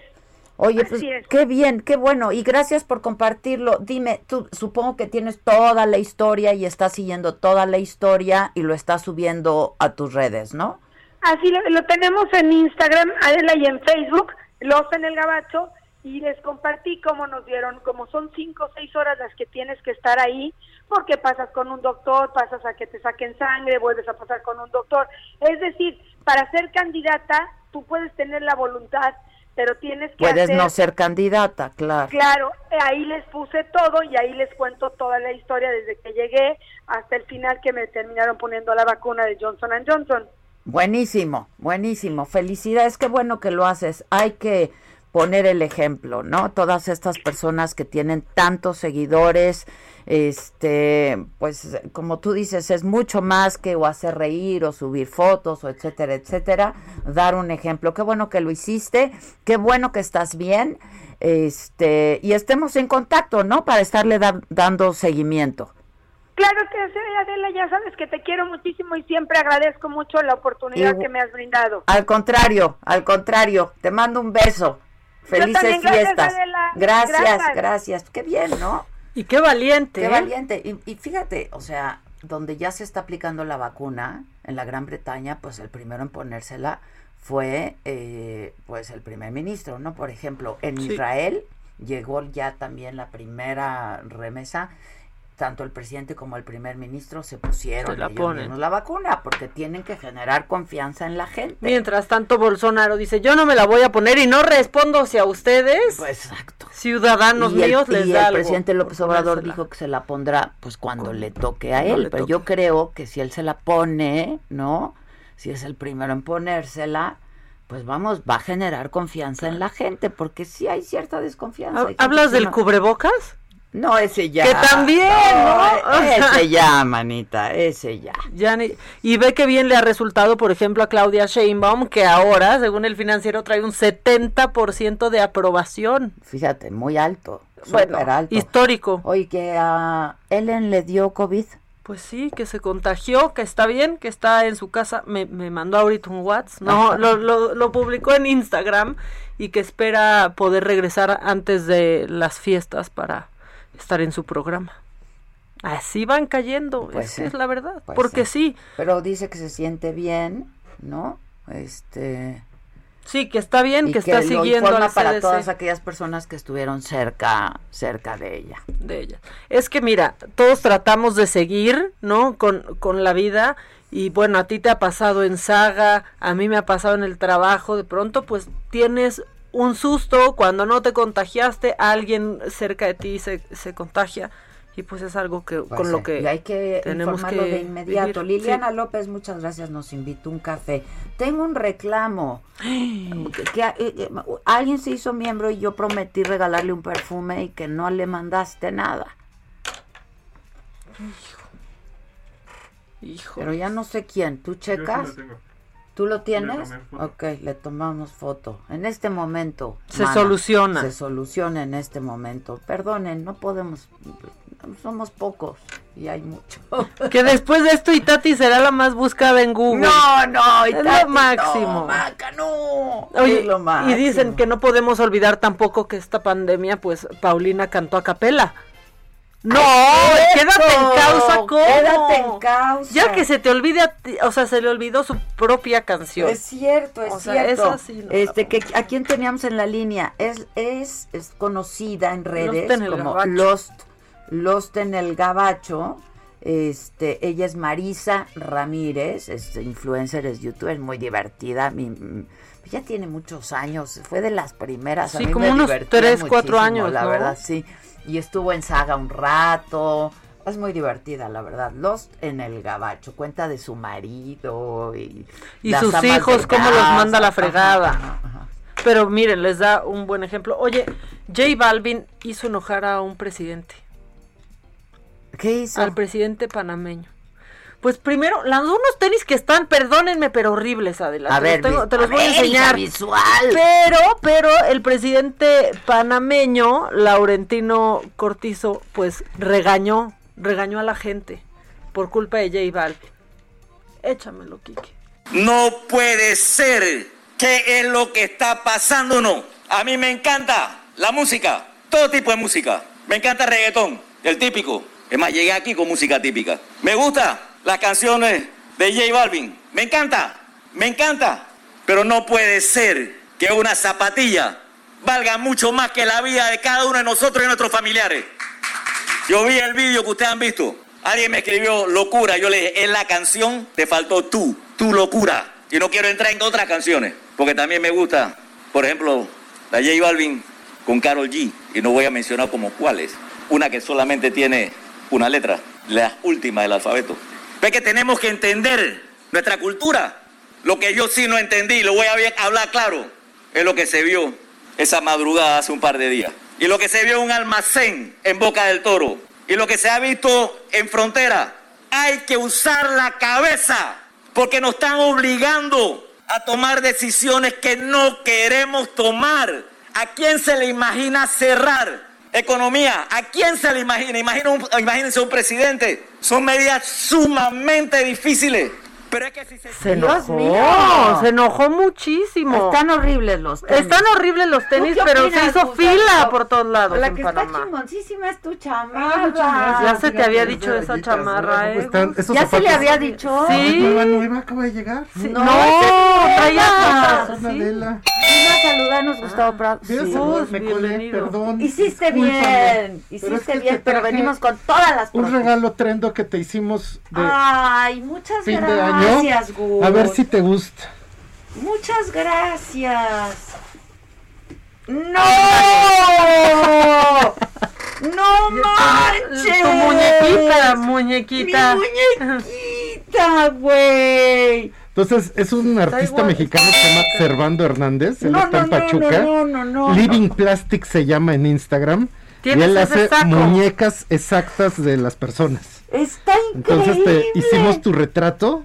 Speaker 1: Oye, pues
Speaker 19: es.
Speaker 1: qué bien, qué bueno. Y gracias por compartirlo. Dime, tú supongo que tienes toda la historia y estás siguiendo toda la historia y lo estás subiendo a tus redes, ¿no?
Speaker 19: Así lo, lo tenemos en Instagram, Adela, y en Facebook, Los en el Gabacho, y les compartí cómo nos dieron, como son cinco o seis horas las que tienes que estar ahí, porque pasas con un doctor, pasas a que te saquen sangre, vuelves a pasar con un doctor. Es decir, para ser candidata, tú puedes tener la voluntad, pero tienes que
Speaker 1: Puedes
Speaker 19: hacer...
Speaker 1: no ser candidata, claro.
Speaker 19: Claro, ahí les puse todo y ahí les cuento toda la historia desde que llegué hasta el final que me terminaron poniendo la vacuna de Johnson Johnson.
Speaker 1: Buenísimo, buenísimo. Felicidades, qué bueno que lo haces. Hay que poner el ejemplo, ¿no? Todas estas personas que tienen tantos seguidores, este, pues como tú dices, es mucho más que o hacer reír o subir fotos o etcétera, etcétera, dar un ejemplo. Qué bueno que lo hiciste, qué bueno que estás bien, este, y estemos en contacto, ¿no? Para estarle da- dando seguimiento.
Speaker 19: Claro que sí, Adela, ya sabes que te quiero muchísimo y siempre agradezco mucho la oportunidad que me has brindado.
Speaker 1: Al contrario, al contrario, te mando un beso. Felices
Speaker 19: también, gracias,
Speaker 1: fiestas.
Speaker 19: Adela.
Speaker 1: Gracias,
Speaker 19: Gracias.
Speaker 1: gracias. Qué bien, ¿no?
Speaker 17: Y qué valiente.
Speaker 1: Qué
Speaker 17: ¿eh?
Speaker 1: valiente. Y, y fíjate, o sea, donde ya se está aplicando la vacuna, en la Gran Bretaña, pues el primero en ponérsela fue eh, pues el primer ministro, ¿no? Por ejemplo, en
Speaker 17: Sí.
Speaker 1: Israel llegó ya también la primera remesa, tanto el presidente como el primer ministro se pusieron
Speaker 17: Se la
Speaker 1: ellos
Speaker 17: ponen.
Speaker 1: mismos la vacuna porque tienen que generar confianza en la gente.
Speaker 17: Mientras tanto, Bolsonaro dice, yo no me la voy a poner y no respondo si a ustedes,
Speaker 1: Pues exacto.
Speaker 17: ciudadanos
Speaker 1: y el,
Speaker 17: míos, les
Speaker 1: y
Speaker 17: da
Speaker 1: el
Speaker 17: algo
Speaker 1: presidente López
Speaker 17: por
Speaker 1: Obrador dijo que se la pondrá pues cuando le toque a él, pero
Speaker 17: toque.
Speaker 1: yo creo que si él se la pone, ¿no? Si es el primero en ponérsela, pues vamos, va a generar confianza en la gente, porque sí hay cierta desconfianza.
Speaker 17: ¿Hablas del
Speaker 1: no-
Speaker 17: cubrebocas?
Speaker 1: No, ese ya.
Speaker 17: Que también, ¿no?
Speaker 1: Ese ya, manita, ese ya.
Speaker 17: Ya ni- y ve que bien le ha resultado, por ejemplo, a Claudia Sheinbaum, que ahora, según el financiero, trae un 70% de aprobación.
Speaker 1: Fíjate, muy alto,
Speaker 17: Bueno,
Speaker 1: alto.
Speaker 17: histórico.
Speaker 1: Oye, que a Ellen le dio COVID.
Speaker 17: Pues sí, que se contagió, que está bien, que está en su casa. Me, me mandó ahorita un WhatsApp. No, lo, lo, lo publicó en Instagram y que espera poder regresar antes de las fiestas para estar en su programa. Así van cayendo,
Speaker 1: Pues
Speaker 17: es,
Speaker 1: sí,
Speaker 17: es la verdad.
Speaker 1: pues
Speaker 17: porque
Speaker 1: sí.
Speaker 17: sí.
Speaker 1: Pero dice que se siente bien, ¿no? Este.
Speaker 17: Sí, que está bien,
Speaker 1: y
Speaker 17: que, está
Speaker 1: lo
Speaker 17: siguiendo al
Speaker 1: para
Speaker 17: CDC.
Speaker 1: todas aquellas personas que estuvieron cerca, cerca de ella.
Speaker 17: de ella. Es que mira, todos tratamos de seguir, ¿no? Con, con la vida y bueno, a ti te ha pasado en saga, a mí me ha pasado en el trabajo, de pronto pues tienes un susto cuando no te contagiaste, alguien cerca de ti se, se contagia y pues es algo que
Speaker 1: Pues
Speaker 17: con
Speaker 1: sí,
Speaker 17: lo que
Speaker 1: y hay que
Speaker 17: tenemos
Speaker 1: informarlo
Speaker 17: que
Speaker 1: de inmediato.
Speaker 17: vivir.
Speaker 1: Liliana
Speaker 17: Sí.
Speaker 1: López, muchas gracias, nos invitó un café. Tengo un reclamo. que, que, eh, eh, alguien se hizo miembro y yo prometí regalarle un perfume y que no le mandaste nada.
Speaker 17: Hijo.
Speaker 1: Pero ya no sé quién. ¿Tú checas? ¿Tú lo tienes? Ok, le tomamos foto. En este momento.
Speaker 17: Se soluciona.
Speaker 1: Se soluciona en este momento. Perdonen, no podemos. Somos pocos y hay mucho.
Speaker 17: Que después de esto Itati será la más buscada en Google.
Speaker 1: No, no,
Speaker 17: es
Speaker 1: Itati,
Speaker 17: lo máximo.
Speaker 1: no, Maca, no.
Speaker 17: Oye,
Speaker 1: Es lo
Speaker 17: y
Speaker 1: máximo.
Speaker 17: dicen que no podemos olvidar tampoco que esta pandemia, pues Paulina cantó a capela. No,
Speaker 1: Ay,
Speaker 17: quédate en causa, ¿cómo?
Speaker 1: quédate en causa.
Speaker 17: Ya que se te olvide, a ti- o sea, se le olvidó su propia canción.
Speaker 1: Es cierto, es
Speaker 17: O sea,
Speaker 1: cierto.
Speaker 17: esa sí no la
Speaker 1: este, que a quién teníamos en la línea es es, es conocida en redes
Speaker 17: Lost en el
Speaker 1: como
Speaker 17: Gabacho.
Speaker 1: Lost Lost en el Gabacho. Este, ella es Marisa Ramírez, es influencer, es youtuber, muy divertida. Mi, ya tiene muchos años, fue de las primeras. a
Speaker 17: Sí,
Speaker 1: mí
Speaker 17: como
Speaker 1: me
Speaker 17: unos tres, cuatro años,
Speaker 1: La
Speaker 17: ¿no?
Speaker 1: verdad, sí. Y estuvo en Saga un rato. Es muy divertida, la verdad. Lost en el Gabacho. Cuenta de su marido y,
Speaker 17: sus hijos, cómo los manda la fregada.
Speaker 1: ajá, ajá.
Speaker 17: Pero miren, les da un buen ejemplo. Oye, J Balvin hizo enojar a un presidente.
Speaker 1: ¿Qué hizo?
Speaker 17: Al presidente panameño. Pues primero, lanzó unos tenis que están, perdónenme, pero horribles, Adela.
Speaker 1: A
Speaker 17: te
Speaker 1: ver,
Speaker 17: los, tengo-
Speaker 1: vi-
Speaker 17: te los
Speaker 1: a
Speaker 17: voy a
Speaker 1: ver, hija,
Speaker 17: enseñar.
Speaker 1: visual.
Speaker 17: Pero, pero el presidente panameño, Laurentino Cortizo, pues regañó regañó a la gente por culpa de J Balvin. Échamelo, Kike.
Speaker 20: No puede ser. ¿Qué es lo que está pasando? No. A mí me encanta la música, todo tipo de música. Me encanta el reggaetón, el típico. Es más, llegué aquí con música típica. Me gusta las canciones de J Balvin. Me encanta, me encanta. Pero no puede ser que una zapatilla valga mucho más que la vida de cada uno de nosotros y nuestros familiares. Yo vi el vídeo que ustedes han visto. Alguien me escribió locura. Yo le dije, en la canción te faltó tú, tu locura. Y no quiero entrar en otras canciones, porque también me gusta, por ejemplo, la J Balvin con Carol G. Y no voy a mencionar como cuáles. Una que solamente tiene una letra, la última del alfabeto. Ve que tenemos que entender nuestra cultura. Lo que yo sí no entendí, lo voy a hablar claro, es lo que se vio esa madrugada hace un par de días. Y lo que se vio en un almacén en Boca del Toro. Y lo que se ha visto en frontera. Hay que usar la cabeza porque nos están obligando a tomar decisiones que no queremos tomar. ¿A quién se le imagina cerrar economía? ¿A quién se le imagina? imagínense un presidente. Son medidas sumamente difíciles. Pero es que si se,
Speaker 17: se enojó, se enojó muchísimo.
Speaker 1: Están horribles los tenis.
Speaker 17: Están horribles los tenis, pero se hizo fila por todos lados
Speaker 1: La
Speaker 17: en
Speaker 1: que
Speaker 17: Panamá.
Speaker 1: está chingoncísima es tu chamarra.
Speaker 17: Ya se te había dicho esa chamarra, ¿eh?
Speaker 1: Ya se le había dicho.
Speaker 17: Sí.
Speaker 21: Nueva, nueva, acaba de llegar.
Speaker 17: Sí.
Speaker 1: No,
Speaker 17: No, traía
Speaker 21: Son
Speaker 17: sí.
Speaker 21: Adela.
Speaker 1: Vino a saludarnos Gustavo Prado.
Speaker 21: Mira,
Speaker 1: Sí.
Speaker 21: me colé, perdón.
Speaker 1: Hiciste
Speaker 21: discúlpame.
Speaker 1: bien,
Speaker 21: Pero
Speaker 1: hiciste
Speaker 21: es que
Speaker 1: bien, pero venimos con todas las
Speaker 21: Un
Speaker 1: propuestas.
Speaker 21: regalo trendo que te hicimos de
Speaker 1: Ay, muchas
Speaker 21: fin
Speaker 1: gracias. Gus.
Speaker 21: A ver si te gusta.
Speaker 1: Muchas gracias. ¡No! ¡No manches!
Speaker 17: Tu muñequita, muñequita.
Speaker 1: Mi muñequita, güey.
Speaker 21: Entonces, es un artista
Speaker 1: igual,
Speaker 21: mexicano que se llama Servando Hernández. Él
Speaker 1: No,
Speaker 21: está en
Speaker 1: no, no,
Speaker 21: Pachuca.
Speaker 1: no, no, no, no.
Speaker 21: Living Plastic se llama en Instagram. Y él hace
Speaker 17: saco.
Speaker 21: muñecas exactas de las personas.
Speaker 1: Está
Speaker 21: Entonces,
Speaker 1: increíble.
Speaker 21: te hicimos tu retrato.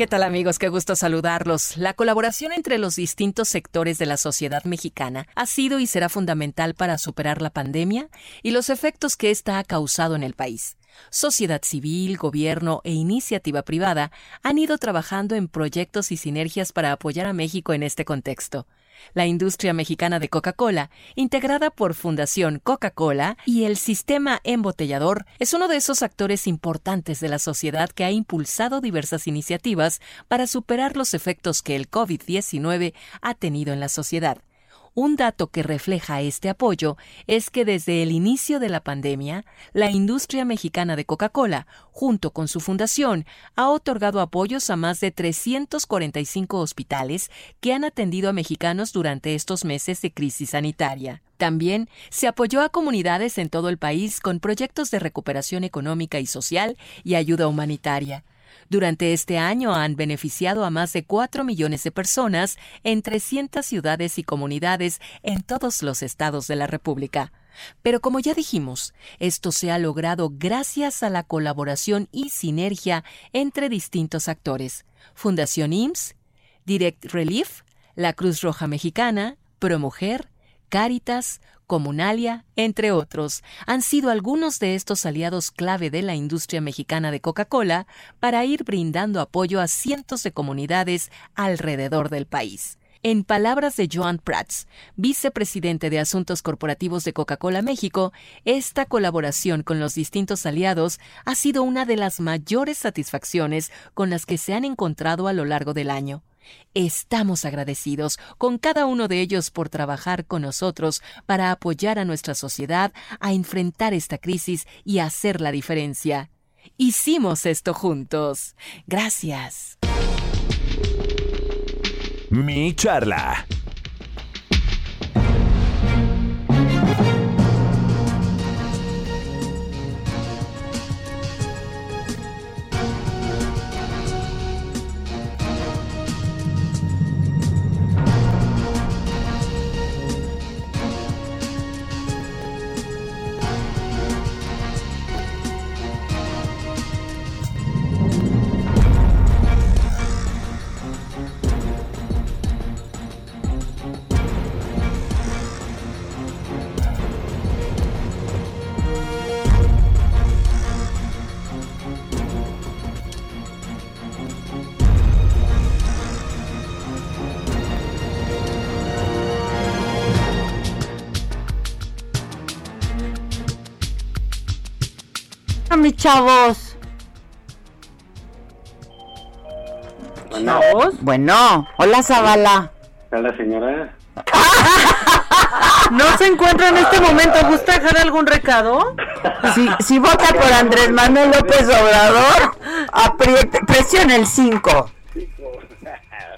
Speaker 14: ¿Qué tal amigos? Qué gusto saludarlos. La colaboración entre los distintos sectores de la sociedad mexicana ha sido y será fundamental para superar la pandemia y los efectos que ésta ha causado en el país. Sociedad civil, gobierno e iniciativa privada han ido trabajando en proyectos y sinergias para apoyar a México en este contexto. La industria mexicana de Coca-Cola, integrada por Fundación Coca-Cola y el sistema embotellador, es uno de esos actores importantes de la sociedad que ha impulsado diversas iniciativas para superar los efectos que el COVID-19 ha tenido en la sociedad. Un dato que refleja este apoyo es que desde el inicio de la pandemia, la industria mexicana de Coca-Cola, junto con su fundación, ha otorgado apoyos a más de 345 hospitales que han atendido a mexicanos durante estos meses de crisis sanitaria. También se apoyó a comunidades en todo el país con proyectos de recuperación económica y social y ayuda humanitaria. Durante este año han beneficiado a más de 4 millones de personas en 300 ciudades y comunidades en todos los estados de la República. Pero como ya dijimos, esto se ha logrado gracias a la colaboración y sinergia entre distintos actores. Fundación IMSS, Direct Relief, la Cruz Roja Mexicana, ProMujer, Cáritas, Comunalia, entre otros, han sido algunos de estos aliados clave de la industria mexicana de Coca-Cola para ir brindando apoyo a cientos de comunidades alrededor del país. En palabras de Joan Prats, vicepresidente de Asuntos Corporativos de Coca-Cola México, esta colaboración con los distintos aliados ha sido una de las mayores satisfacciones con las que se han encontrado a lo largo del año. Estamos agradecidos con cada uno de ellos por trabajar con nosotros para apoyar a nuestra sociedad a enfrentar esta crisis y hacer la diferencia. Hicimos esto juntos. Gracias.
Speaker 7: Mi charla.
Speaker 1: Mis chavos.
Speaker 22: Bueno,
Speaker 1: Bueno, hola Zavala.
Speaker 22: hola señora.
Speaker 17: No se encuentra en este momento. ¿Gusta dejar algún recado?
Speaker 1: Si, si vota por Andrés Manuel López Obrador, apriete, presione el 5.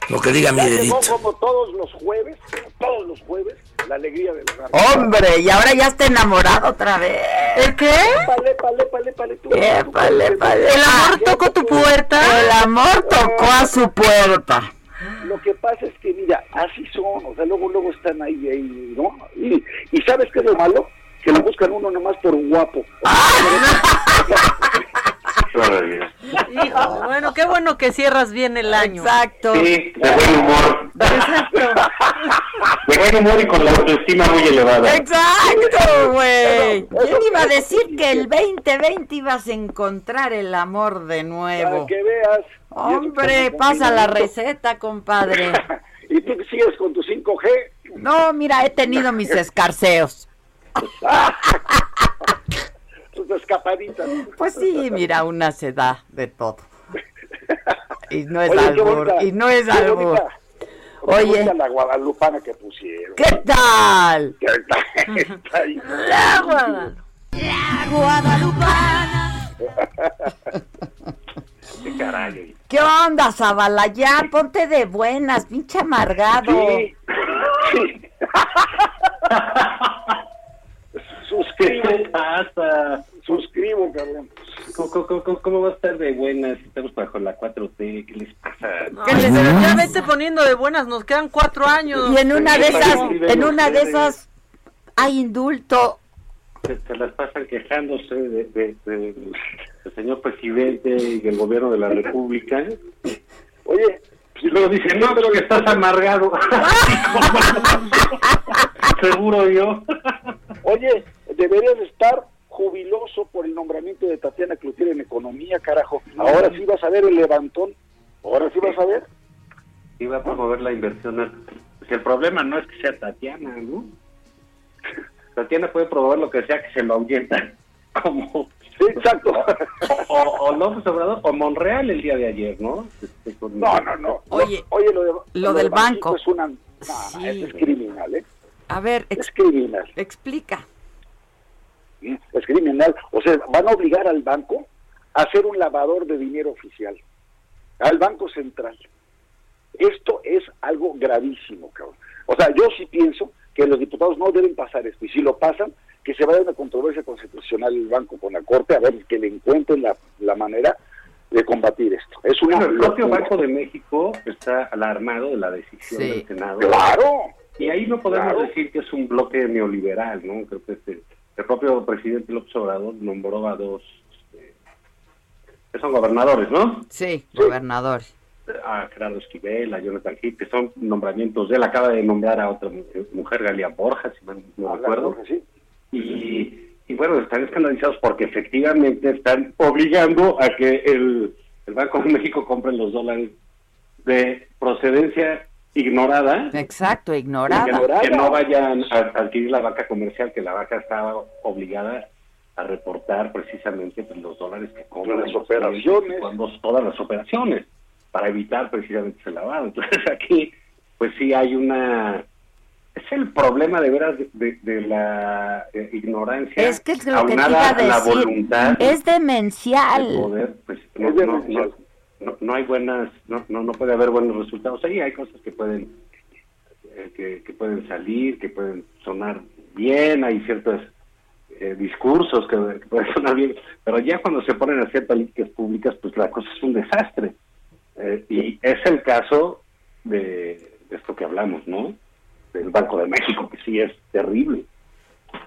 Speaker 9: Lo que diga mi dedito.
Speaker 23: como todos los jueves, todos los jueves, la alegría del hogar.
Speaker 1: Hombre, y ahora ya está enamorado otra vez.
Speaker 17: ¿El qué?
Speaker 23: Pale, pale, pale, pale, tú.
Speaker 17: ¿El amor tocó tu puerta?
Speaker 1: El amor tocó a su puerta.
Speaker 23: Lo que pasa es que, mira, así son, o sea, luego, luego están ahí, ahí, ¿no? Y, y ¿sabes qué es lo malo? Que lo buscan uno nomás por un guapo.
Speaker 17: Hijo, bueno, qué bueno que cierras bien el año.
Speaker 1: Exacto.
Speaker 22: Sí, de buen humor. De buen humor y con la autoestima muy elevada.
Speaker 1: Exacto, güey. ¿Quién iba a decir que el 2020 ibas a encontrar el amor de nuevo?
Speaker 23: Para que veas.
Speaker 1: Hombre, pasa la receta, compadre.
Speaker 23: ¿Y tú sigues con tu 5G?
Speaker 1: No, mira, he tenido mis escarceos.
Speaker 23: Escapaditas.
Speaker 1: Pues sí, mira, una se da de todo. Y no es
Speaker 23: Oye,
Speaker 1: albur,
Speaker 23: bonita,
Speaker 1: y no es albur.
Speaker 23: bonita,
Speaker 1: Oye.
Speaker 23: la guadalupana que pusieron.
Speaker 1: ¿Qué tal?
Speaker 23: ¿Qué tal? Está ahí.
Speaker 17: La Guadalupe.
Speaker 22: Qué caray.
Speaker 1: ¿Qué onda, Zabala? Ya, ponte de buenas, pinche amargado.
Speaker 23: Sí. Sí. Suscribo.
Speaker 22: ¿Qué pasa?
Speaker 23: Suscribo, cabrón.
Speaker 22: ¿Cómo, cómo, cómo, cómo va a estar de buenas? Estamos bajo la 4T. ¿Qué les pasa?
Speaker 17: ¿Qué les- Ya vete poniendo de buenas, nos quedan cuatro años.
Speaker 1: Y en una de esas, en una de esas hay indulto.
Speaker 22: Se, se las pasan quejándose de, de- de- del señor presidente y del gobierno de la República.
Speaker 23: Oye,
Speaker 22: Y luego dicen, no, pero que estás amargado. Seguro yo.
Speaker 23: Oye, deberías estar jubiloso por el nombramiento de Tatiana Cloutier en economía, carajo. Ahora sí vas a ver el levantón. Ahora sí vas a ver.
Speaker 22: Iba a promover la inversión. Si el problema no es que sea Tatiana, ¿no? Tatiana puede promover lo que sea que se lo ahuyenta. Como.
Speaker 23: Sí, exacto.
Speaker 22: O, o López Obrador o Monreal el día de ayer, ¿no? Este, con-
Speaker 23: No, no, no.
Speaker 1: Oye,
Speaker 23: Oye, lo, de-
Speaker 1: lo del banco.
Speaker 23: una... Es criminal, ¿eh?
Speaker 1: A ver,
Speaker 23: Es criminal.
Speaker 1: explica.
Speaker 23: Es criminal. O sea, van a obligar al banco a hacer un lavador de dinero oficial. Al Banco Central. Esto es algo gravísimo, cabrón. O sea, yo sí pienso que los diputados no deben pasar esto. Y si lo pasan, que se vaya a una controversia constitucional el banco con la Corte a ver que le encuentren la, la manera de combatir esto. Es una
Speaker 22: Bueno, el propio. Banco de México está alarmado de la decisión
Speaker 1: Sí.
Speaker 22: del Senado.
Speaker 23: Claro.
Speaker 22: Y ahí no podemos
Speaker 23: Claro.
Speaker 22: decir que es un bloque neoliberal, ¿no? Creo que este, el propio presidente López Obrador nombró a dos, este, que son gobernadores, ¿no?
Speaker 1: Sí, gobernador.
Speaker 22: A Gerardo Esquivel, a Jonathan Heath, que son nombramientos él. Acaba de nombrar a otra mu- mujer, Galia Borja, si mal no
Speaker 23: Ah,
Speaker 22: recuerdo.
Speaker 23: sí.
Speaker 22: Y, y bueno, están escandalizados porque efectivamente están obligando a que el, el Banco de México compre los dólares de procedencia ignorada.
Speaker 1: Exacto,
Speaker 22: Que
Speaker 1: ignorada.
Speaker 22: no, que no vayan a adquirir la vaca comercial, que la vaca estaba obligada a reportar precisamente pues, los dólares que compran.
Speaker 23: Las operaciones.
Speaker 22: Cuando todas las operaciones, para evitar precisamente ese lavado. Entonces aquí, pues sí hay una... Es el problema de veras de, de- de la eh, ignorancia.
Speaker 1: Es que es lo que te iba a
Speaker 22: la voluntad
Speaker 1: Es
Speaker 22: de
Speaker 1: demencial.
Speaker 22: poder, pues no,
Speaker 23: Es
Speaker 22: no-
Speaker 23: demencial.
Speaker 22: no- no- no hay buenas, no, no, no puede haber buenos resultados ahí, hay cosas que pueden eh, que, pueden salir, que pueden sonar bien, hay ciertos eh, discursos que, pueden sonar bien, pero ya cuando se ponen a hacer políticas públicas, pues la cosa es un desastre. Eh, y es el caso de, esto que hablamos, ¿no? Del Banco de México, que sí es terrible.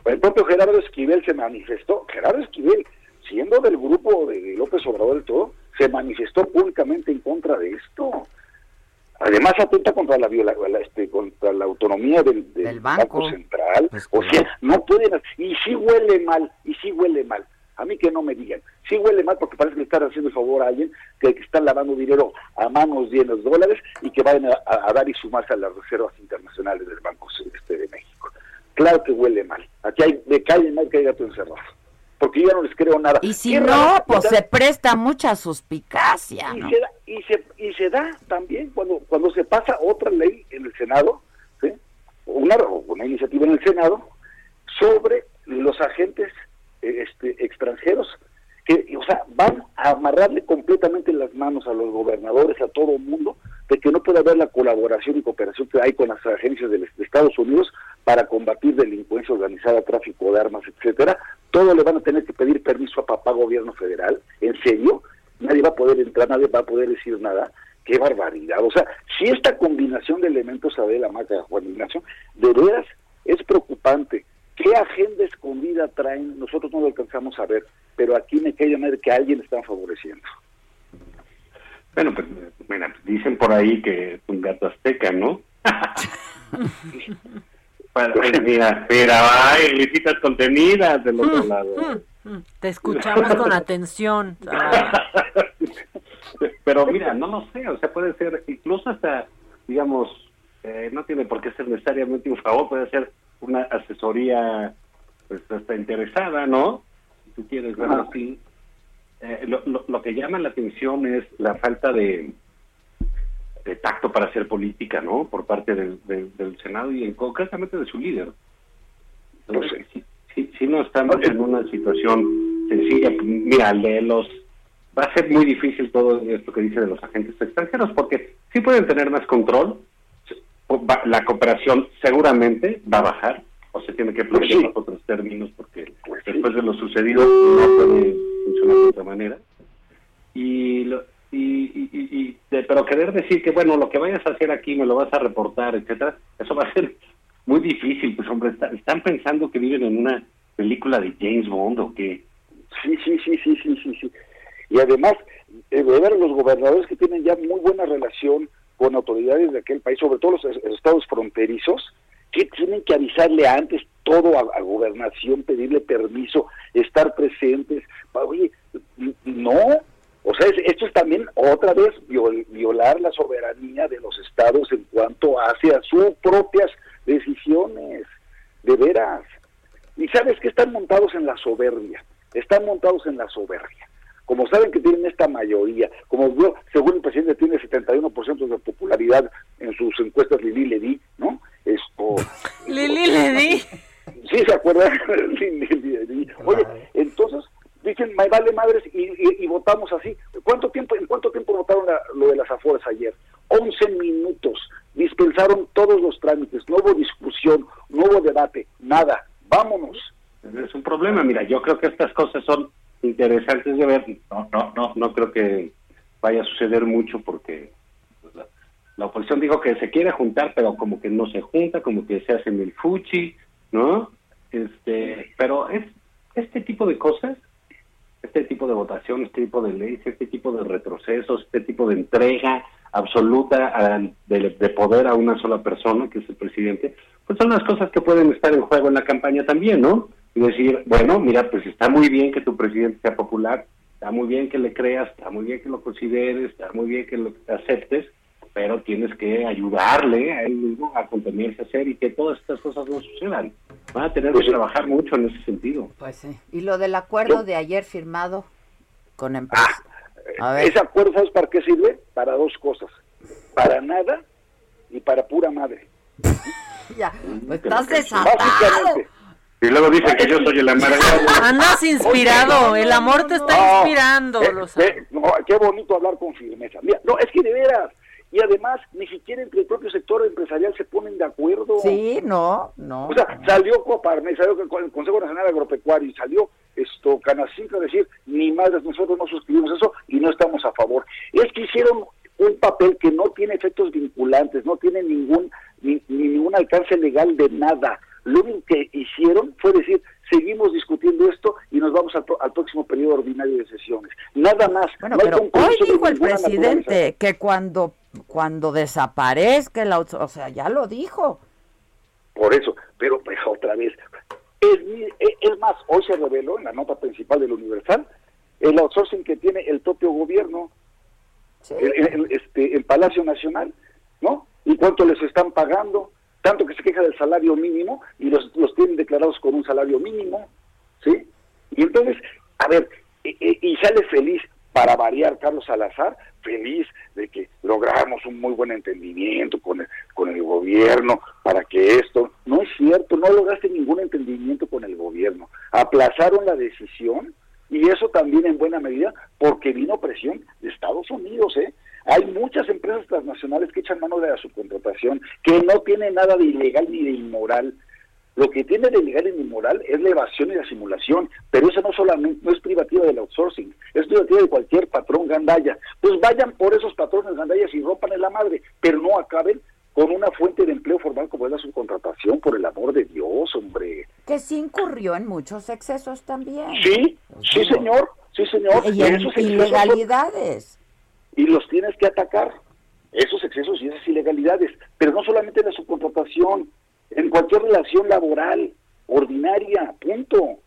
Speaker 23: El propio Gerardo Esquivel se manifestó, Gerardo Esquivel, siendo del grupo de López Obrador todo, se manifestó públicamente en contra de esto. Además atenta contra la, viola, la- este, contra la autonomía del, del
Speaker 1: Del banco.
Speaker 23: Central.
Speaker 1: Pues
Speaker 23: o sea, no pueden, y sí huele mal, y sí huele mal. A mí que no me digan, sí huele mal porque parece que le están haciendo el favor a alguien que, que están lavando dinero a manos llenas de dólares y que vayan a, a- a dar y sumarse a las reservas internacionales del Banco este de México. Claro que huele mal. Aquí hay, me cae mal que hay gato encerrado. Porque yo ya no les creo nada.
Speaker 1: Y si no,
Speaker 23: raro,
Speaker 1: pues se presta mucha suspicacia,
Speaker 23: y
Speaker 1: ¿no?
Speaker 23: se da, y se, y se da también cuando cuando se pasa otra ley en el Senado, ¿sí? una, una iniciativa en el Senado sobre los agentes eh, este, extranjeros que, o sea, van a amarrarle completamente las manos a los gobernadores, a todo el mundo, de que no puede haber la colaboración y cooperación que hay con las agencias de, Estados Unidos para combatir delincuencia organizada, tráfico de armas, etcétera. Todo le van a tener que pedir permiso a papá gobierno federal. ¿En serio? Nadie va a poder entrar, nadie va a poder decir nada. Qué barbaridad. O sea, si esta combinación de elementos, a ver, la marca Juan Ignacio, de veras es preocupante. ¿Qué agenda escondida traen? Nosotros no lo alcanzamos a ver, pero aquí me cae madre que alguien están favoreciendo.
Speaker 22: Bueno, pues mira, dicen por ahí que es un gato azteca, ¿no? Bueno, mira, mira, ay, visitas contenidas del otro
Speaker 17: Mm,
Speaker 22: lado.
Speaker 17: mm, mm. Te escuchamos con atención.
Speaker 22: Pero mira, no lo sé, o sea, puede ser incluso hasta, digamos, eh, no tiene por qué ser necesariamente un favor, puede ser una asesoría, pues hasta interesada, ¿no? Si tú quieres verlo así. Eh, lo, lo, lo que llama la atención es la falta de, de tacto para hacer política, ¿no? Por parte del, del, del Senado y en, concretamente de su líder. Entonces, sí, sí, sí no estamos en una situación sencilla. Mira, de los va a ser muy difícil todo esto que dice de los agentes extranjeros, porque sí pueden tener más control, la cooperación seguramente va a bajar, o se tiene que plantear bajo otros términos, porque después de lo sucedido no puede funcionar de otra manera. Y, lo- y, y- y- pero querer decir que, bueno, lo que vayas a hacer aquí me lo vas a reportar, etcétera, eso va a ser muy difícil, pues hombre, está- están pensando que viven en una película de James Bond o qué.
Speaker 23: Sí, sí, sí, sí, sí, sí, sí. Y además, eh, ver los gobernadores que tienen ya muy buena relación con autoridades de aquel país, sobre todo los es- estados fronterizos, que tienen que avisarle antes todo a, a gobernación, pedirle permiso, estar presentes. Oye, no, o sea, es- esto es también otra vez viol- violar la soberanía de los estados en cuanto hacia sus propias decisiones, de veras. Y sabes que están montados en la soberbia, están montados en la soberbia. Como saben que tienen esta mayoría, como según el presidente tiene 71% de popularidad en sus encuestas Lili Ledi, ¿no? Esto,
Speaker 17: Lili le di.
Speaker 23: sí, ¿se acuerdan? Oye, entonces dicen, me vale madres y, y- y votamos así. ¿Cuánto tiempo, ¿En cuánto tiempo votaron la- lo de las afueras ayer? 11 minutos. Dispensaron todos los trámites, no hubo discusión, no hubo debate, nada. Vámonos.
Speaker 22: Es un problema, mira, yo creo que estas cosas son interesantes de ver, no, no, no, no creo que vaya a suceder mucho porque pues, la, la oposición dijo que se quiere juntar, pero como que no se junta, como que se hacen el fuchi, ¿no? Este, pero es este tipo de cosas, este tipo de votación, este tipo de leyes, este tipo de retrocesos, este tipo de entrega absoluta de, de poder a una sola persona, que es el presidente, pues son las cosas que pueden estar en juego en la campaña también, ¿no? Y decir, bueno, mira, pues está muy bien que tu presidente sea popular, está muy bien que le creas, está muy bien que lo consideres, está muy bien que lo aceptes, pero tienes que ayudarle a él mismo a contenerse a hacer y que todas estas cosas no sucedan. Van a tener que trabajar mucho en ese sentido.
Speaker 1: Pues sí. ¿Y lo del acuerdo de ayer firmado con empresas? A ver.
Speaker 23: Ese acuerdo, ¿sabes para qué sirve? Para dos cosas. Para nada y para pura madre.
Speaker 1: Ya, pues estás
Speaker 23: Básicamente.
Speaker 1: desatado.
Speaker 22: Y luego dice que yo soy el amargado.
Speaker 17: Andas inspirado, el amor te está
Speaker 23: No,
Speaker 17: inspirando.
Speaker 23: eh,
Speaker 17: lo
Speaker 23: eh, no, qué bonito hablar con firmeza. Mira, no, es que de veras. Y además, ni siquiera entre el propio sector empresarial se ponen de acuerdo.
Speaker 1: Sí, no, no.
Speaker 23: O sea, salió Coparmex, salió el Consejo Nacional Agropecuario y salió esto Canacinco a decir, ni madres, nosotros no suscribimos eso y no estamos a favor. Es que hicieron un papel que no tiene efectos vinculantes, no tiene ningún ni, ni ningún alcance legal de nada. Lo único que hicieron fue decir, seguimos discutiendo esto y nos vamos al, próximo periodo ordinario de sesiones. Nada más.
Speaker 1: Bueno,
Speaker 23: No
Speaker 1: pero hoy dijo el presidente que cuando cuando desaparezca el outsourcing, o sea, ya lo dijo.
Speaker 23: Por eso, pero pues, otra vez, es, e- es más, hoy se reveló en la nota principal del Universal el outsourcing que tiene el propio gobierno, el, el- este, el Palacio Nacional, ¿no? Y cuánto les están pagando, tanto que se queja del salario mínimo y los, los tienen declarados con un salario mínimo, ¿sí? Y entonces, a ver, y, y- sale feliz para variar Carlos Salazar, feliz de que logramos un muy buen entendimiento con el, con el gobierno para que esto, no es cierto, no lograste ningún entendimiento con el gobierno, aplazaron la decisión y eso también en buena medida porque vino presión de Estados Unidos, ¿eh? Hay muchas empresas transnacionales que echan mano de la subcontratación, que no tiene nada de ilegal ni de inmoral. Lo que tiene de ilegal y de inmoral es la evasión y la simulación, pero eso no solamente no es privativa del outsourcing, es privativa de cualquier patrón gandalla. Pues vayan por esos patrones gandallas y rompan en la madre, pero no acaben con una fuente de empleo formal como es la subcontratación, por el amor de Dios, hombre.
Speaker 1: Que sí incurrió en muchos excesos también.
Speaker 23: Sí, sí señor, sí señor.
Speaker 1: Y en
Speaker 23: Esos excesos-
Speaker 1: ilegalidades.
Speaker 23: y los tienes que atacar, esos excesos y esas ilegalidades, pero no solamente en la subcontratación, en cualquier relación laboral, ordinaria, punto.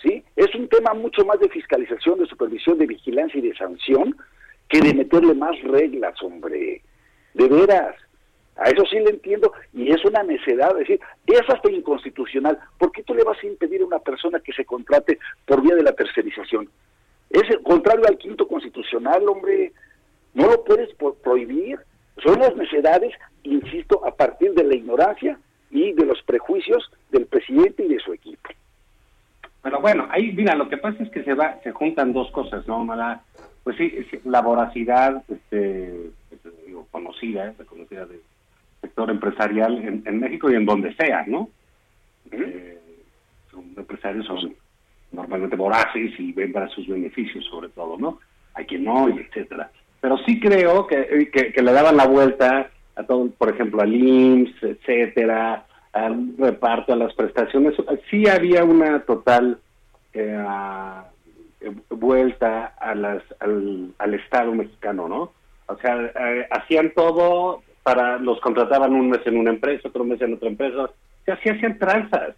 Speaker 23: ¿Sí? Es un tema mucho más de fiscalización, de supervisión, de vigilancia y de sanción que de meterle más reglas, hombre. De veras. A eso sí le entiendo y es una necedad, decir, es hasta inconstitucional. ¿Por qué tú le vas a impedir a una persona que se contrate por vía de la tercerización? Es contrario al quinto constitucional, hombre. No lo puedes prohibir. Son las necedades, insisto, a partir de la ignorancia y de los prejuicios del presidente y de su equipo.
Speaker 22: Pero bueno, ahí, mira, lo que pasa es que se va, se juntan dos cosas, ¿no? Mala, pues sí, la voracidad, este, este, digo, conocida, eh, reconocida del sector empresarial en, en México y en donde sea, ¿no? Eh, son empresarios son normalmente voraces y ven para sus beneficios, sobre todo, ¿no? Hay quien no, y etcétera. Pero sí creo que, que, que le daban la vuelta a todo, por ejemplo, al IMSS, etcétera, al reparto, a las prestaciones. Sí había una total eh, eh, vuelta a las, al, al Estado mexicano, ¿no? O sea, eh, hacían todo para, los contrataban un mes en una empresa, otro mes en otra empresa, sea, sí hacían tranzas.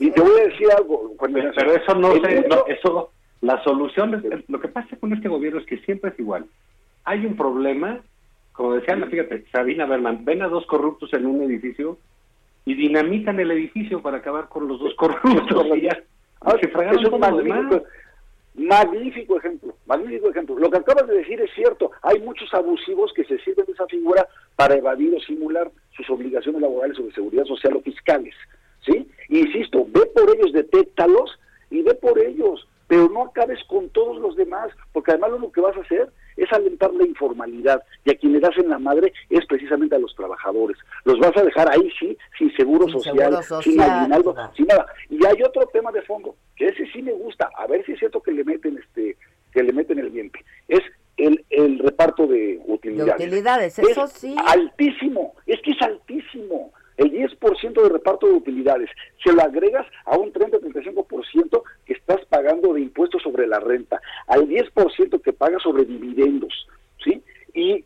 Speaker 23: Y te voy a decir algo. Cuando
Speaker 22: Pero, pero eso no se, no, eso, la solución, es- lo que pasa con este gobierno es que siempre es igual. Hay un problema, como decía, fíjate, Sabina Berman, ven a dos corruptos en un edificio y dinamitan el edificio para acabar con los dos corruptos y ya.
Speaker 23: Ah,
Speaker 22: se fregaron
Speaker 23: es un
Speaker 22: todo lo demás.
Speaker 23: magnífico, magnífico ejemplo, magnífico ejemplo. Lo que acabas de decir es cierto. Hay muchos abusivos que se sirven de esa figura para evadir o simular sus obligaciones laborales sobre seguridad social o fiscales. ¿Sí? Insisto, ve por ellos, detéctalos y ve por ellos, pero no acabes con todos los demás, porque además lo que vas a hacer es alentar la informalidad y a quien le das en la madre es precisamente a los trabajadores. Los vas a dejar ahí sí, sin seguro
Speaker 1: Sin
Speaker 23: social,
Speaker 1: seguro
Speaker 23: sin aguinaldo, sin nada. Y hay otro tema de fondo, que ese sí me gusta, a ver si es cierto que le meten este que le meten el diente. Es el, el reparto de
Speaker 1: De
Speaker 23: utilidades.
Speaker 1: utilidades,
Speaker 23: Es
Speaker 1: eso sí.
Speaker 23: altísimo, es que es altísimo. El 10% de reparto de utilidades, se lo agregas a un 30-35% que estás pagando de impuestos sobre la renta, al 10% que pagas sobre dividendos, ¿sí? Y,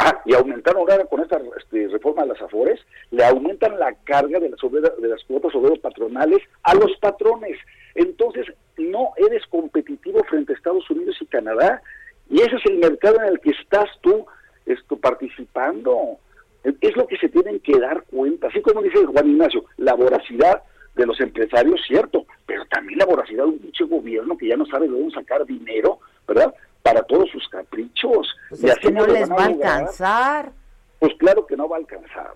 Speaker 23: ah, y aumentaron ahora con esta este, reforma de las AFORES, le aumentan la carga de las, obrera- de las cuotas obreros patronales a los patrones. Entonces, no eres competitivo frente a Estados Unidos y Canadá. Y ese es el mercado en el que estás tú esto, participando. Es lo que se tienen que dar cuenta. Así como dice Juan Ignacio, la voracidad de los empresarios, cierto, pero también la voracidad de un pinche gobierno que ya no sabe de dónde sacar dinero, ¿verdad? Para todos sus caprichos.
Speaker 1: Pues
Speaker 23: Y
Speaker 1: es que no les va a alcanzar.
Speaker 23: Pues claro que no va a alcanzar,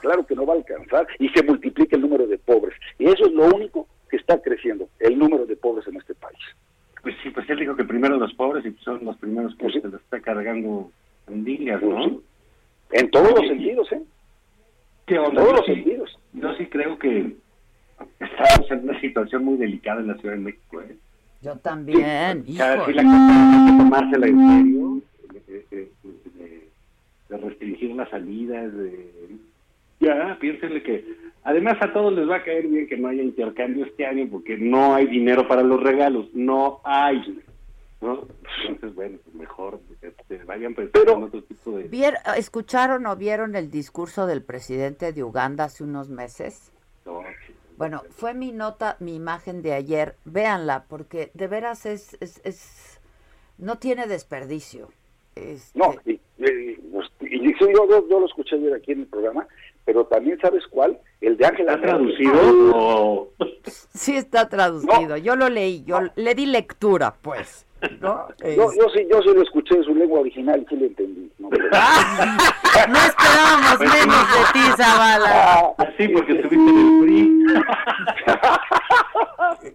Speaker 23: claro que no va a alcanzar y se multiplica el número de pobres. Y eso es lo único que está creciendo, el número de pobres en este país.
Speaker 22: Pues sí, pues él dijo que primero los pobres y son los primeros que se les está cargando en dingas, ¿no?
Speaker 23: En todos los sentidos, ¿eh?
Speaker 22: ¿Qué onda?
Speaker 23: En todos
Speaker 22: Yo
Speaker 23: los
Speaker 22: sí-
Speaker 23: sentidos.
Speaker 22: Yo sí creo que estamos en una situación muy delicada en la Ciudad de México, ¿eh?
Speaker 1: Yo también,
Speaker 22: Cada sí
Speaker 1: híjole.
Speaker 22: la que tomársela en serio, de, de- de- de restringir las salidas, de... Ya, piénsenle que además a todos les va a caer bien que no haya intercambio este año porque no hay dinero para los regalos, no hay, ¿no? Entonces, bueno, pues mejor este, vayan pensando en otro tipo de...
Speaker 1: Vier- ¿Escucharon o vieron el discurso del presidente de Uganda hace unos meses?
Speaker 22: No,
Speaker 1: Bueno, fue mi nota, mi imagen de ayer. Véanla, porque de veras es, es, es- no tiene desperdicio. Este,
Speaker 23: No, y, y- y sí, yo, yo, yo lo escuché ayer aquí en el programa, pero también sabes cuál, el de
Speaker 22: ¿Está
Speaker 23: Merkel.
Speaker 22: traducido o...?
Speaker 1: Sí está traducido, yo lo leí, yo le di lectura, pues. ¿No?
Speaker 23: Yo, yo sí, yo sí lo escuché en su lengua original y sí lo entendí. ¿no? Pero-
Speaker 17: No esperábamos menos de ti, Zavala.
Speaker 22: Así porque estuviste en el PRI.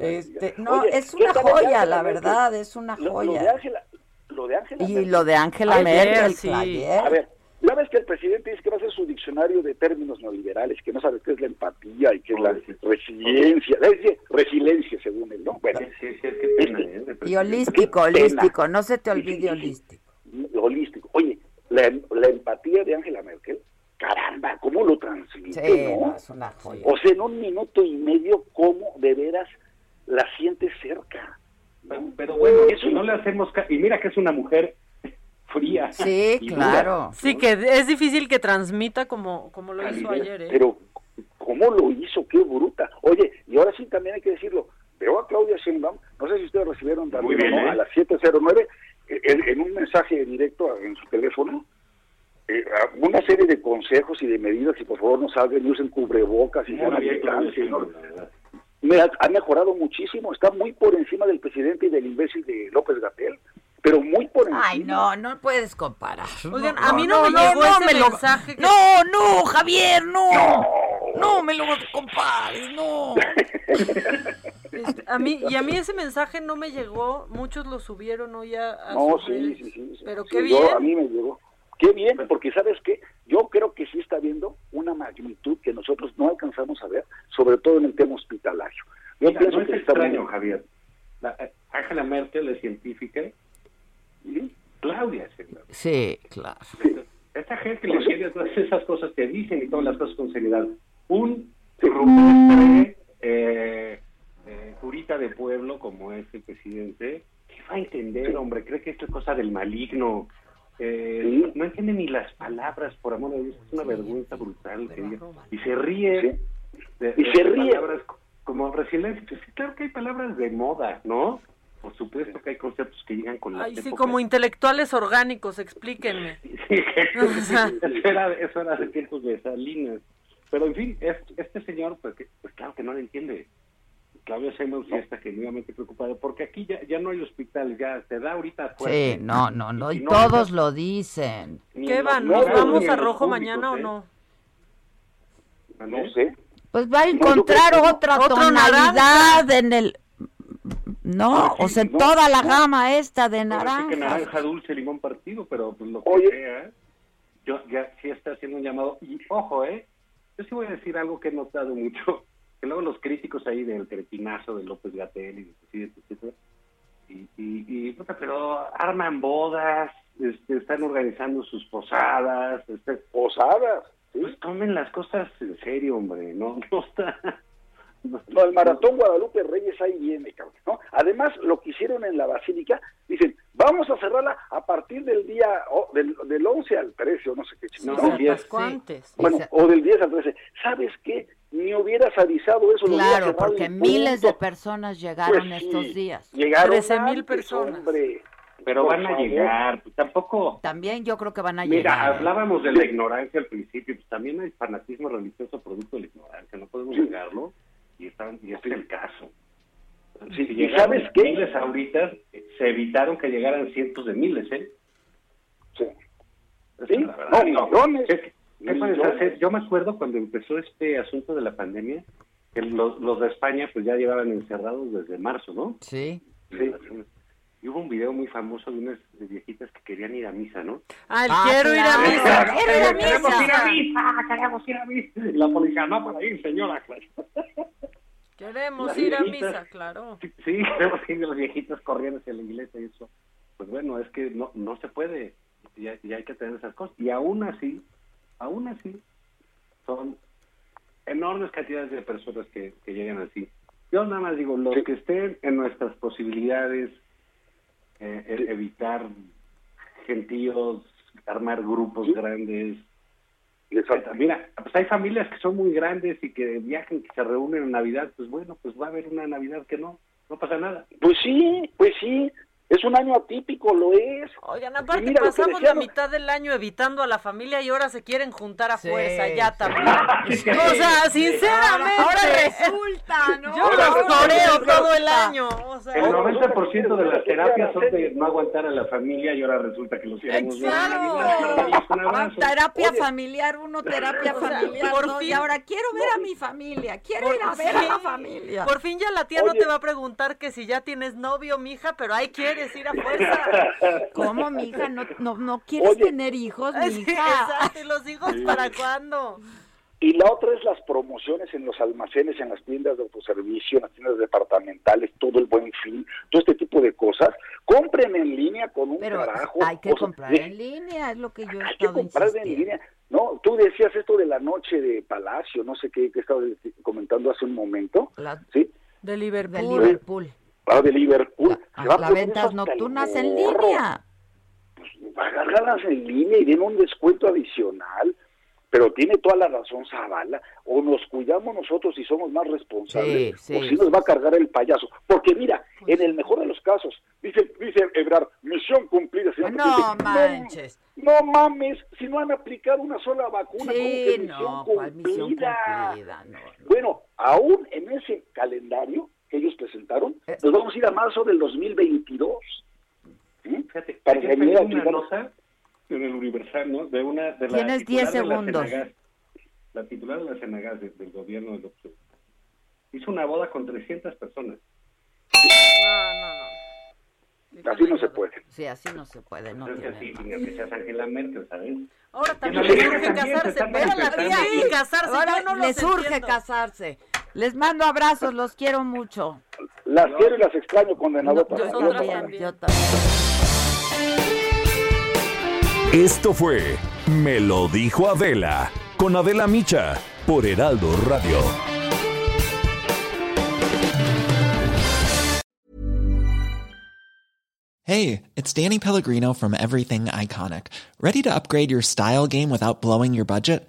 Speaker 1: Este, no,
Speaker 23: Oye,
Speaker 1: es
Speaker 23: ¿qué
Speaker 1: una joya, la verdad, es una
Speaker 23: Lo, lo
Speaker 1: joya.
Speaker 23: de Ángela, lo de Ángela
Speaker 1: Y
Speaker 23: Merkel.
Speaker 1: lo de Angela
Speaker 23: Ayer,
Speaker 1: Merkel,
Speaker 23: sí.
Speaker 1: ayer.
Speaker 23: A ver, ya ves que el presidente dice que va a hacer su diccionario de términos neoliberales, que no sabe qué es la empatía y qué es la resiliencia. Resiliencia, según él, ¿no? Bueno,
Speaker 22: Sí, sí, es que pena, ¿eh? de
Speaker 1: Y holístico, holístico, no se te olvide holístico.
Speaker 23: holístico. Oye, la, la empatía de Angela Merkel, caramba, ¿cómo lo transmite,
Speaker 1: Sí,
Speaker 23: no?
Speaker 1: no, es una joya.
Speaker 23: O sea, en un minuto y medio, ¿cómo de veras la sientes cerca?
Speaker 22: Pero, pero bueno, eso no le hacemos... ca- Y mira que es una mujer fría.
Speaker 1: Sí,
Speaker 22: dura.
Speaker 1: claro.
Speaker 17: Sí, que es difícil que transmita como, como lo hizo ayer, ¿eh?
Speaker 23: Pero, ¿cómo lo hizo? ¡Qué bruta! Oye, y ahora sí también hay que decirlo. Veo a Claudia Sheinbaum, no sé si ustedes recibieron también
Speaker 22: bien,
Speaker 23: no,
Speaker 22: ¿eh?
Speaker 23: a las 7.09, eh, en, en un mensaje directo en su teléfono, eh, una serie de consejos y de medidas, y por favor no salgan y usen cubrebocas y sean
Speaker 22: Muy bien,
Speaker 23: ¿no? Me ha, ha mejorado muchísimo, está muy por encima del presidente y del imbécil de López Gatel, pero muy por encima.
Speaker 1: Ay, no, no puedes comparar.
Speaker 17: Oigan, a mí no me llegó ese
Speaker 1: me lo-
Speaker 17: mensaje que-
Speaker 1: No, no, Javier, no. No, me lo compares, no.
Speaker 17: Este, a mí y a mí ese mensaje no me llegó, muchos lo subieron hoy a, a
Speaker 23: No, sí, sí, sí, sí.
Speaker 17: Pero
Speaker 23: Sí,
Speaker 17: qué
Speaker 23: yo-
Speaker 17: bien.
Speaker 23: a mí me llegó. Qué bien, porque sabes qué, yo creo que sí está viendo una magnitud que nosotros no alcanzamos a ver, sobre todo en el tema hospitalario. Yo
Speaker 22: Mira,
Speaker 23: pienso
Speaker 22: no es
Speaker 23: que está
Speaker 22: extraño,
Speaker 23: muy-
Speaker 22: Javier. La- eh, Angela Merkel es científica Claudia.
Speaker 1: Sí, claro.
Speaker 22: Esta gente le entiende todas esas cosas que dicen y todas las cosas con seriedad. Un rupestre eh, eh, curita de pueblo como es el presidente, ¿qué va a entender, hombre? Cree que esto es cosa del maligno. Eh, No entiende ni las palabras, por amor de Dios. Es una vergüenza brutal. Y se ríe. de-
Speaker 23: Y
Speaker 22: de
Speaker 23: se ríe.
Speaker 22: palabras como resiliencia. Pues sí, claro que hay palabras de moda, ¿no? Por supuesto que hay conceptos que llegan con la
Speaker 17: Ay, sí, como intelectuales orgánicos, explíquenme.
Speaker 22: eso, era, eso era de tiempos de Salinas. Pero en fin, es- este señor, pues, que- pues claro que no lo entiende. Claudia Sheinbaum sí está genuinamente preocupada, porque aquí ya, ya no hay hospital, ya se da ahorita fuerte.
Speaker 1: Sí, no, no, no, y
Speaker 22: Y no,
Speaker 1: todos
Speaker 22: no,
Speaker 1: lo dicen.
Speaker 17: ¿Qué van? ¿Nos vamos a rojo
Speaker 22: públicos,
Speaker 17: mañana o
Speaker 22: ¿eh?
Speaker 17: no?
Speaker 23: No sé.
Speaker 1: Pues va a encontrar
Speaker 23: no.
Speaker 1: otra tonalidad en el... No,
Speaker 22: Ah, sí,
Speaker 1: o sea,
Speaker 22: no,
Speaker 1: toda la
Speaker 22: no.
Speaker 1: gama esta de
Speaker 22: sí
Speaker 1: naranja.
Speaker 22: que naranja dulce, limón partido, pero pues lo que
Speaker 23: Oye.
Speaker 22: sea, yo ya sí está haciendo un llamado. Y ojo, ¿eh? Yo sí voy a decir algo que he notado mucho, que luego los críticos ahí del cretinazo de López Gatel y de presidente, etcétera, y, y, y, puta, pero arman bodas, este, están organizando sus posadas, este,
Speaker 23: Posadas. ¿sí?
Speaker 22: pues tomen las cosas en serio, hombre, no, no está... no-
Speaker 23: No, el maratón Guadalupe Reyes ahí viene, cabrón, ¿no? Además, lo que hicieron en la Basílica, dicen, vamos a cerrarla a partir del día, o del, del 11 al 13, o no sé qué
Speaker 22: No,
Speaker 23: chingado.
Speaker 22: del 10.
Speaker 17: Pascuantes.
Speaker 23: Bueno, o del 10 al 13. ¿Sabes qué? Ni hubieras avisado eso.
Speaker 1: Claro, porque miles de personas llegaron
Speaker 23: Pues sí,
Speaker 1: estos días.
Speaker 23: Llegaron
Speaker 17: 13,000
Speaker 23: antes,
Speaker 17: personas.
Speaker 23: hombre.
Speaker 22: Pero
Speaker 23: Por
Speaker 22: van a llegar, pues tampoco...
Speaker 1: También yo creo que van a
Speaker 22: Mira,
Speaker 1: llegar. ¿eh?
Speaker 22: hablábamos de la ignorancia al principio, pues también hay fanatismo religioso producto de la ignorancia, no podemos
Speaker 23: Sí.
Speaker 22: Y, están, y este es el caso. Si
Speaker 23: ¿y sabes qué?
Speaker 22: miles ahorita, se evitaron que llegaran cientos de miles, ¿eh?
Speaker 23: Sí. Sí,
Speaker 22: es la verdad.
Speaker 23: no, millones.
Speaker 22: ¿Qué, qué puedes hacer? Yo me acuerdo cuando empezó este asunto de la pandemia, que los, los de España pues ya llevaban encerrados desde marzo, ¿no?
Speaker 1: Sí.
Speaker 22: Sí. Y hubo un video muy famoso de unas viejitas que querían ir a misa, ¿no?
Speaker 17: Ah,
Speaker 1: Ah,
Speaker 17: quiero ir a
Speaker 1: claro.
Speaker 17: misa.
Speaker 1: Quiero ir a
Speaker 22: Queremos
Speaker 1: misa.
Speaker 22: ir a misa, queremos ir a misa. Y la policía, no para ir, señora.
Speaker 17: Queremos
Speaker 22: Las
Speaker 17: ir a
Speaker 22: viejitas.
Speaker 17: misa, claro.
Speaker 22: Sí, sí, queremos ir los viejitos corriendo hacia la iglesia y eso. Pues bueno, es que no, no se puede. Y hay, y hay que tener esas cosas. Y aún así, aún así, son enormes cantidades de personas que, que llegan así. Yo nada más digo, los que estén en nuestras posibilidades, eh, e- evitar gentíos, armar grupos grandes.
Speaker 23: Exacto.
Speaker 22: Mira, pues hay familias que son muy grandes y que viajan, que se reúnen en Navidad, pues bueno, pues va a haber una Navidad que no, no pasa nada.
Speaker 23: Pues sí, pues sí. Es un año atípico, lo es.
Speaker 17: Oigan, aparte
Speaker 23: mira
Speaker 17: pasamos la mitad del año evitando a la familia y ahora se quieren juntar a
Speaker 1: Sí,
Speaker 17: fuerza ya
Speaker 1: sí.
Speaker 17: también.
Speaker 1: Sí.
Speaker 17: O sea, sinceramente.
Speaker 1: Ahora resulta, ¿no?
Speaker 17: Yo
Speaker 1: Ahora
Speaker 17: los toreo
Speaker 1: resulta.
Speaker 17: todo el año. O sea,
Speaker 22: El 90% de las terapias son de no aguantar a la familia y ahora resulta que los queremos. Un abrazo.
Speaker 1: Terapia familiar, uno terapia
Speaker 17: O sea,
Speaker 1: familiar,
Speaker 17: por
Speaker 1: ¿no?
Speaker 17: fin-
Speaker 1: y ahora quiero ver a mi familia, quiero
Speaker 17: Por-
Speaker 1: ir a ver a la familia.
Speaker 17: Por fin ya la tía no te va a preguntar que si ya tienes novio, mija, pero ahí quieres ir a fuerza.
Speaker 1: ¿Cómo, mija? ¿No, no, no quieres
Speaker 23: Oye.
Speaker 1: tener hijos,
Speaker 17: Sí,
Speaker 1: mija?
Speaker 17: Exacto, ¿y los hijos
Speaker 23: Sí.
Speaker 17: para cuándo?
Speaker 23: Y la otra es las promociones en los almacenes, en las tiendas de autoservicio, en las tiendas departamentales, todo el buen fin, todo este tipo de cosas. Compren en línea con un
Speaker 1: Pero
Speaker 23: carajo.
Speaker 1: hay que
Speaker 23: o sea,
Speaker 1: comprar
Speaker 23: de-
Speaker 1: en línea, es lo que yo he
Speaker 23: Hay que
Speaker 1: estado
Speaker 23: comprar en línea. No, tú decías esto de la noche de Palacio, no sé qué, que estabas comentando hace un momento,
Speaker 1: La-
Speaker 23: ¿sí?
Speaker 17: De Liverpool.
Speaker 1: De Liverpool.
Speaker 23: Ah, de Liverpool. Se va a
Speaker 1: Las
Speaker 23: poner
Speaker 1: ventas nocturnas en línea.
Speaker 23: Háganlas en línea y den un descuento adicional. Pero tiene toda la razón Zavala. O nos cuidamos nosotros y somos más responsables,
Speaker 1: Sí, sí,
Speaker 23: o si nos va a cargar el payaso. Porque mira, en el mejor de los casos, dice, dice Ebrard, misión cumplida. señor
Speaker 1: No manches.
Speaker 23: No, mames, si no han aplicado una sola vacuna, ¿cómo que misión
Speaker 1: no, ¿cuál misión
Speaker 23: cumplida?
Speaker 1: cumplida? No,
Speaker 23: Bueno, aún en ese calendario que ellos presentaron,
Speaker 1: Eh.
Speaker 23: nos vamos a ir a marzo del 2022. ¿Sí?
Speaker 22: Fíjate,
Speaker 23: Para que
Speaker 22: una
Speaker 23: chicos,
Speaker 22: nota en el Universal, ¿no? De una de la
Speaker 1: Tienes
Speaker 22: titular
Speaker 1: 10
Speaker 22: de la
Speaker 1: segundos.
Speaker 22: Senagas, la titular de la Senagas de- del gobierno de López hizo una boda con 300 personas.
Speaker 23: así no se puede.
Speaker 1: Sí, así no se puede, no
Speaker 22: Entonces,
Speaker 1: tiene
Speaker 22: sí, ni que seas Angela Merkel, ¿sabes?
Speaker 17: Ahora también
Speaker 22: en la
Speaker 17: les
Speaker 22: línea
Speaker 17: urge
Speaker 22: también se
Speaker 17: casarse. a la tía y casarse.
Speaker 1: Ahora
Speaker 17: no
Speaker 1: les
Speaker 17: los
Speaker 1: urge
Speaker 17: entiendo.
Speaker 1: casarse. Les mando abrazos, los quiero mucho.
Speaker 23: Las quiero y las extraño, condenado.
Speaker 1: Yo también, yo también.
Speaker 7: Esto fue Me lo dijo Adela con Adela Micha por Heraldo Radio.
Speaker 24: Hey, it's Danny Pellegrino from Everything Iconic. Ready to upgrade your style game without blowing your budget?